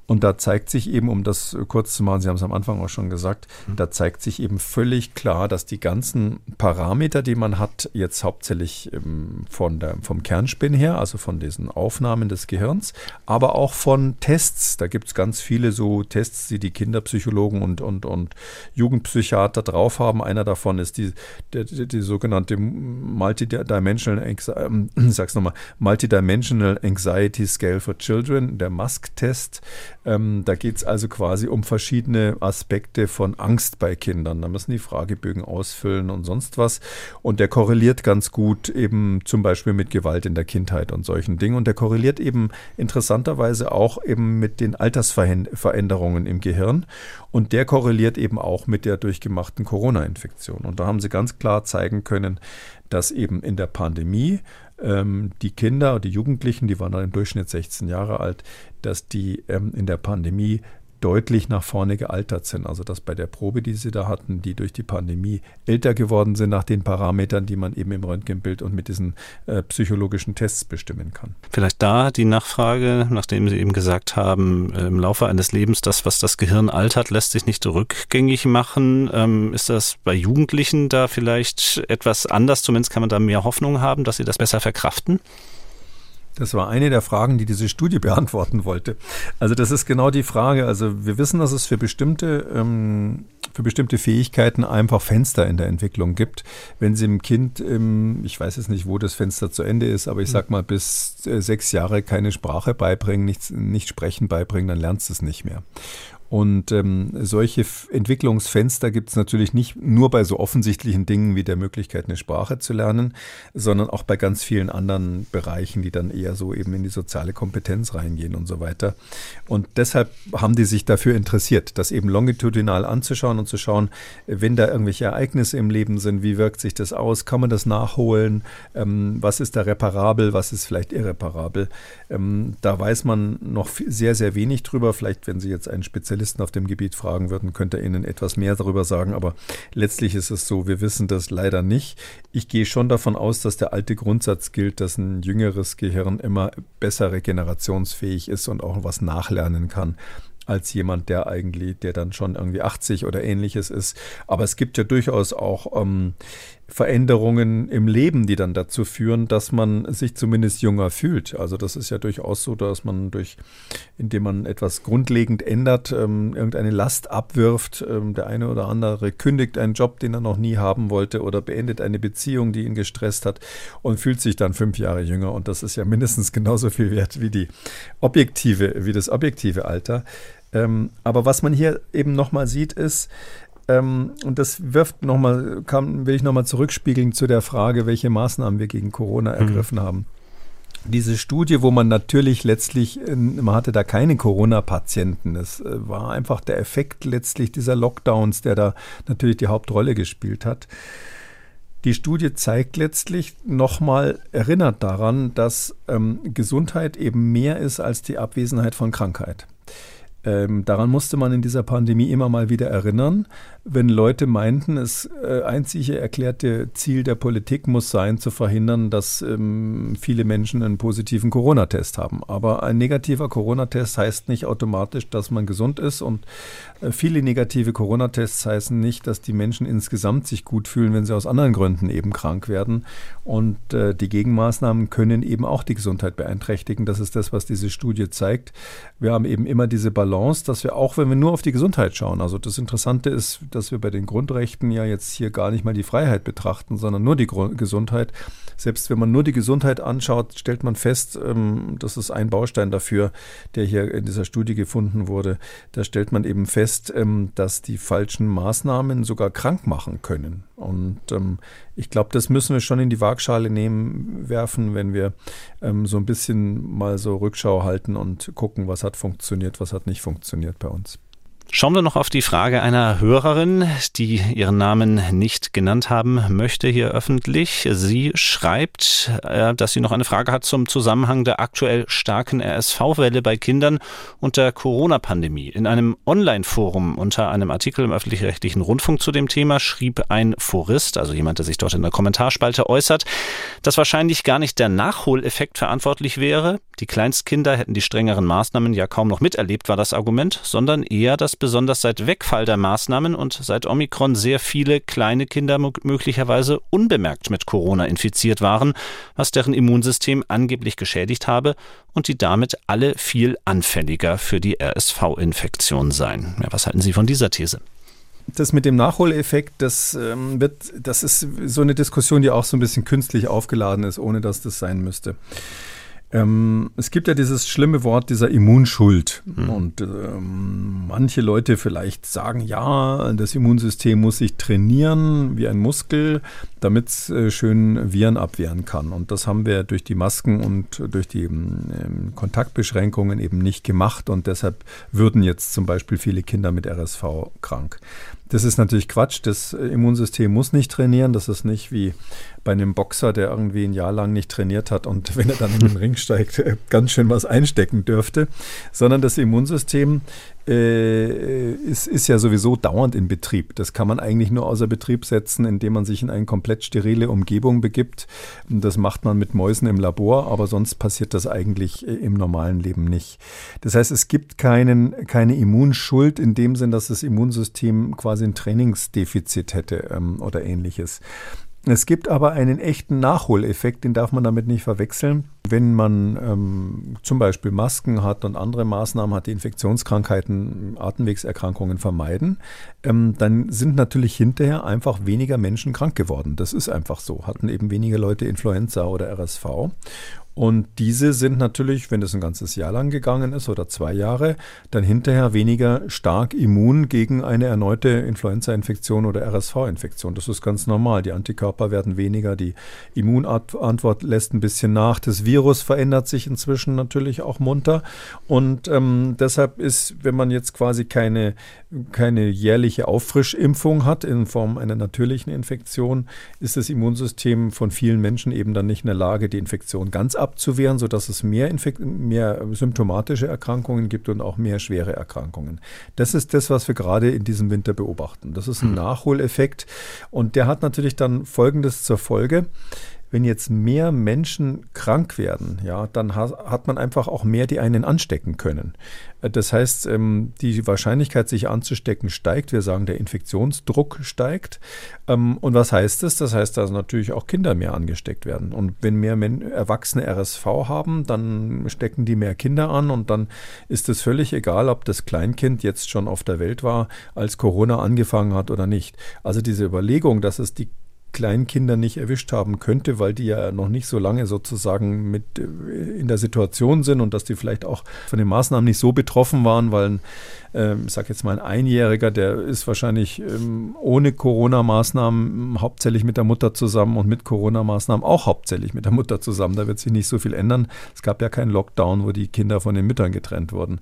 Und da zeigt sich eben, um das kurz zu machen, Sie haben es am Anfang auch schon gesagt, mhm. da zeigt sich eben völlig klar, dass die ganzen Parameter, die man hat, jetzt hauptsächlich ähm, von der, vom Kernspin her, also von diesen Aufnahmen des Gehirns, aber auch von Tests. Da gibt es ganz viele so Tests, die die Kinderpsychologen und, und, und Jugendpsychiater drauf haben. Einer davon ist die, die, die, die sogenannte Multidimensional, ähm, sag's nochmal, Multidimensional Anxiety Scale for Children, der MASK-Test. Ähm, da geht es also quasi um verschiedene Aspekte von Angst bei Kindern. Da müssen die Fragebögen ausfüllen und sonst was. Und der korreliert ganz gut eben zum Beispiel mit Gewalt in der Kindheit und solchen Dingen. Und der korreliert eben interessanterweise auch eben mit den Altersveränderungen im Gehirn. Und der korreliert eben auch mit der durchgemachten Corona-Infektion. Und da haben sie ganz klar zeigen können, dass eben in der Pandemie ähm, die Kinder, die Jugendlichen, die waren dann im Durchschnitt 16 Jahre alt, dass die ähm, in der Pandemie deutlich nach vorne gealtert sind. Also dass bei der Probe, die sie da hatten, die durch die Pandemie älter geworden sind nach den Parametern, die man eben im Röntgenbild und mit diesen äh, psychologischen Tests bestimmen kann. Vielleicht da die Nachfrage, nachdem Sie eben gesagt haben, äh, im Laufe eines Lebens, das, was das Gehirn altert, lässt sich nicht rückgängig machen. Ähm, ist das bei Jugendlichen da vielleicht etwas anders? Zumindest kann man da mehr Hoffnung haben, dass sie das besser verkraften? Das war eine der Fragen, die diese Studie beantworten wollte. Also das ist genau die Frage. Also wir wissen, dass es für bestimmte, ähm, für bestimmte Fähigkeiten einfach Fenster in der Entwicklung gibt. Wenn Sie im Kind, ähm, ich weiß jetzt nicht, wo das Fenster zu Ende ist, aber ich sag mal, bis äh, sechs Jahre keine Sprache beibringen, nichts, nicht sprechen beibringen, dann lernst du es nicht mehr. Und ähm, solche Entwicklungsfenster gibt es natürlich nicht nur bei so offensichtlichen Dingen wie der Möglichkeit, eine Sprache zu lernen, sondern auch bei ganz vielen anderen Bereichen, die dann eher so eben in die soziale Kompetenz reingehen und so weiter. Und deshalb haben die sich dafür interessiert, das eben longitudinal anzuschauen und zu schauen, wenn da irgendwelche Ereignisse im Leben sind, wie wirkt sich das aus, kann man das nachholen, ähm, was ist da reparabel, was ist vielleicht irreparabel. Ähm, da weiß man noch sehr, sehr wenig drüber. Vielleicht, wenn Sie jetzt einen Spezialisten Spezialisten auf dem Gebiet fragen würden, könnte er Ihnen etwas mehr darüber sagen. Aber letztlich ist es so, wir wissen das leider nicht. Ich gehe schon davon aus, dass der alte Grundsatz gilt, dass ein jüngeres Gehirn immer besser regenerationsfähig ist und auch was nachlernen kann als jemand, der eigentlich, der dann schon irgendwie 80 oder ähnliches ist. Aber es gibt ja durchaus auch ähm, Veränderungen im Leben, die dann dazu führen, dass man sich zumindest jünger fühlt. Also das ist ja durchaus so, dass man durch, indem man etwas grundlegend ändert, ähm, irgendeine Last abwirft. Ähm, der eine oder andere kündigt einen Job, den er noch nie haben wollte oder beendet eine Beziehung, die ihn gestresst hat und fühlt sich dann fünf Jahre jünger. Und das ist ja mindestens genauso viel wert wie die objektive, wie das objektive Alter. Ähm, aber was man hier eben nochmal sieht, ist, ähm, und das wirft nochmal, will ich nochmal zurückspiegeln zu der Frage, welche Maßnahmen wir gegen Corona mhm. ergriffen mhm. haben. Diese Studie, wo man natürlich letztlich, man hatte da keine Corona-Patienten. Es äh, war einfach der Effekt letztlich dieser Lockdowns, der da natürlich die Hauptrolle gespielt hat. Die Studie zeigt letztlich nochmal, erinnert daran, dass ähm, Gesundheit eben mehr ist als die Abwesenheit von Krankheit. Ähm, daran musste man in dieser Pandemie immer mal wieder erinnern, wenn Leute meinten, das äh, einzige erklärte Ziel der Politik muss sein, zu verhindern, dass ähm, viele Menschen einen positiven Corona-Test haben. Aber ein negativer Corona-Test heißt nicht automatisch, dass man gesund ist und äh, viele negative Corona-Tests heißen nicht, dass die Menschen insgesamt sich gut fühlen, wenn sie aus anderen Gründen eben krank werden. Und äh, die Gegenmaßnahmen können eben auch die Gesundheit beeinträchtigen. Das ist das, was diese Studie zeigt. Wir haben eben immer diese Balance Balance, dass wir auch, wenn wir nur auf die Gesundheit schauen, also das Interessante ist, dass wir bei den Grundrechten ja jetzt hier gar nicht mal die Freiheit betrachten, sondern nur die Gesundheit. Selbst wenn man nur die Gesundheit anschaut, stellt man fest, ähm, das ist ein Baustein dafür, der hier in dieser Studie gefunden wurde. Da stellt man eben fest, ähm, dass die falschen Maßnahmen sogar krank machen können. Und ähm, ich glaube, das müssen wir schon in die Waagschale nehmen, werfen, wenn wir ähm, so ein bisschen mal so Rückschau halten und gucken, was hat funktioniert, was hat nicht funktioniert bei uns. Schauen wir noch auf die Frage einer Hörerin, die ihren Namen nicht genannt haben möchte hier öffentlich. Sie schreibt, äh, dass sie noch eine Frage hat zum Zusammenhang der aktuell starken RSV-Welle bei Kindern und der Corona-Pandemie. In einem Online-Forum unter einem Artikel im öffentlich-rechtlichen Rundfunk zu dem Thema schrieb ein Forist, also jemand, der sich dort in der Kommentarspalte äußert, dass wahrscheinlich gar nicht der Nachholeffekt verantwortlich wäre. Die Kleinstkinder hätten die strengeren Maßnahmen ja kaum noch miterlebt, war das Argument, sondern eher das besonders seit Wegfall der Maßnahmen und seit Omikron sehr viele kleine Kinder möglicherweise unbemerkt mit Corona infiziert waren, was deren Immunsystem angeblich geschädigt habe und die damit alle viel anfälliger für die RSV-Infektion seien. Ja, was halten Sie von dieser These? das mit dem Nachholeffekt, das ähm, wird, das ist so eine Diskussion, die auch so ein bisschen künstlich aufgeladen ist, ohne dass das sein müsste. Ähm, es gibt ja dieses schlimme Wort dieser Immunschuld. Mhm. Und ähm, manche Leute vielleicht sagen, ja, das Immunsystem muss sich trainieren wie ein Muskel, damit es äh, schön Viren abwehren kann. Und das haben wir durch die Masken und durch die ähm, Kontaktbeschränkungen eben nicht gemacht. Und deshalb würden jetzt zum Beispiel viele Kinder mit RSV krank. Das ist natürlich Quatsch. Das Immunsystem muss nicht trainieren. Das ist nicht wie bei einem Boxer, der irgendwie ein Jahr lang nicht trainiert hat und wenn er dann in den Ring steigt, äh, ganz schön was einstecken dürfte. Sondern das Immunsystem äh, ist, ist ja sowieso dauernd in Betrieb. Das kann man eigentlich nur außer Betrieb setzen, indem man sich in eine komplett sterile Umgebung begibt. Das macht man mit Mäusen im Labor, aber sonst passiert das eigentlich äh, im normalen Leben nicht. Das heißt, es gibt keinen, keine Immunschuld in dem Sinn, dass das Immunsystem quasi ein Trainingsdefizit hätte ähm, oder ähnliches. Es gibt aber einen echten Nachholeffekt, den darf man damit nicht verwechseln. Wenn man ähm, zum Beispiel Masken hat und andere Maßnahmen hat, die Infektionskrankheiten, Atemwegserkrankungen vermeiden, ähm, dann sind natürlich hinterher einfach weniger Menschen krank geworden. Das ist einfach so. Hatten eben weniger Leute Influenza oder RSV. Und diese sind natürlich, wenn es ein ganzes Jahr lang gegangen ist oder zwei Jahre, dann hinterher weniger stark immun gegen eine erneute Influenza-Infektion oder RSV-Infektion. Das ist ganz normal. Die Antikörper werden weniger, die Immunantwort lässt ein bisschen nach. Das Virus verändert sich inzwischen natürlich auch munter. Und ähm, deshalb ist, wenn man jetzt quasi keine, keine jährliche Auffrischimpfung hat in Form einer natürlichen Infektion, ist das Immunsystem von vielen Menschen eben dann nicht in der Lage, die Infektion ganz ab abzuwehren, sodass es mehr, Infekt mehr symptomatische Erkrankungen gibt und auch mehr schwere Erkrankungen. Das ist das, was wir gerade in diesem Winter beobachten. Das ist ein hm. Nachholeffekt und der hat natürlich dann Folgendes zur Folge wenn jetzt mehr Menschen krank werden, ja, dann hat man einfach auch mehr, die einen anstecken können. Äh, das heißt, ähm, die Wahrscheinlichkeit, sich anzustecken, steigt. Wir sagen, der Infektionsdruck steigt. Ähm, und was heißt das? Das heißt, dass natürlich auch Kinder mehr angesteckt werden. Und wenn mehr Erwachsene RSV haben, dann stecken die mehr Kinder an und dann ist es völlig egal, ob das Kleinkind jetzt schon auf der Welt war, als Corona angefangen hat oder nicht. Also diese Überlegung, dass es die Kleinkinder nicht erwischt haben könnte, weil die ja noch nicht so lange sozusagen mit äh, in der Situation sind und dass die vielleicht auch von den Maßnahmen nicht so betroffen waren, weil ähm, ich sage jetzt mal ein Einjähriger, der ist wahrscheinlich ähm, ohne Corona-Maßnahmen hauptsächlich mit der Mutter zusammen und mit Corona-Maßnahmen auch hauptsächlich mit der Mutter zusammen. Da wird sich nicht so viel ändern. Es gab ja keinen Lockdown, wo die Kinder von den Müttern getrennt wurden.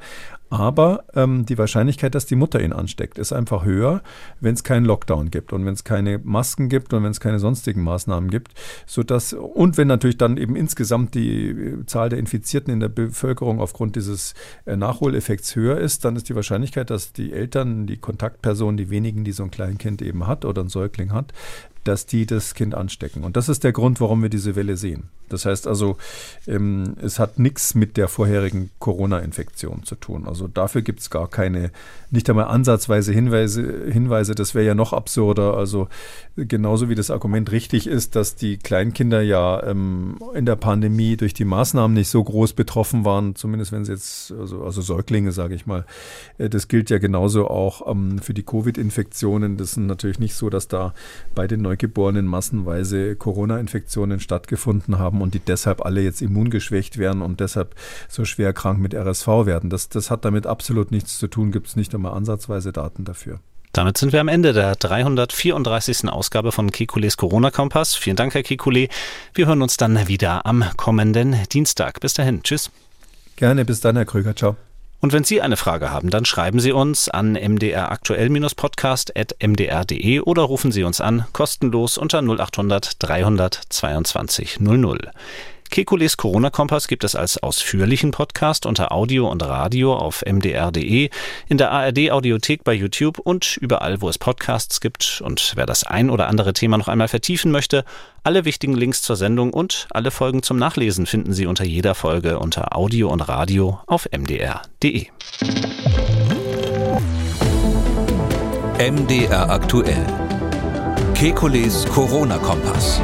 Aber ähm, die Wahrscheinlichkeit, dass die Mutter ihn ansteckt, ist einfach höher, wenn es keinen Lockdown gibt und wenn es keine Masken gibt und wenn es keine sonstigen Maßnahmen gibt, sodass und wenn natürlich dann eben insgesamt die äh, Zahl der Infizierten in der Bevölkerung aufgrund dieses äh, Nachholeffekts höher ist, dann ist die Wahrscheinlichkeit, dass die Eltern, die Kontaktpersonen, die wenigen, die so ein Kleinkind eben hat oder ein Säugling hat, dass die das Kind anstecken. Und das ist der Grund, warum wir diese Welle sehen. Das heißt also, ähm, es hat nichts mit der vorherigen Corona-Infektion zu tun. Also dafür gibt es gar keine, nicht einmal ansatzweise Hinweise. Hinweise das wäre ja noch absurder. Also genauso wie das Argument richtig ist, dass die Kleinkinder ja ähm, in der Pandemie durch die Maßnahmen nicht so groß betroffen waren, zumindest wenn sie jetzt, also, also Säuglinge, sage ich mal. Äh, das gilt ja genauso auch ähm, für die Covid-Infektionen. Das ist natürlich nicht so, dass da bei den Neugeborenen massenweise Corona-Infektionen stattgefunden haben und die deshalb alle jetzt immungeschwächt werden und deshalb so schwer krank mit RSV werden. Das, das hat damit absolut nichts zu tun, gibt es nicht einmal ansatzweise Daten dafür. Damit sind wir am Ende der 334. Ausgabe von Kekules Corona-Kompass. Vielen Dank, Herr Kekule. Wir hören uns dann wieder am kommenden Dienstag. Bis dahin. Tschüss. Gerne. Bis dann, Herr Krüger. Ciao. Und wenn Sie eine Frage haben, dann schreiben Sie uns an mdraktuell-podcast.mdr.de oder rufen Sie uns an, kostenlos unter 0800 322 00. Kekules Corona-Kompass gibt es als ausführlichen Podcast unter Audio und Radio auf mdr.de, in der ARD-Audiothek bei YouTube und überall, wo es Podcasts gibt. Und wer das ein oder andere Thema noch einmal vertiefen möchte, alle wichtigen Links zur Sendung und alle Folgen zum Nachlesen finden Sie unter jeder Folge unter Audio und Radio auf mdr.de. MDR aktuell. Kekules Corona-Kompass.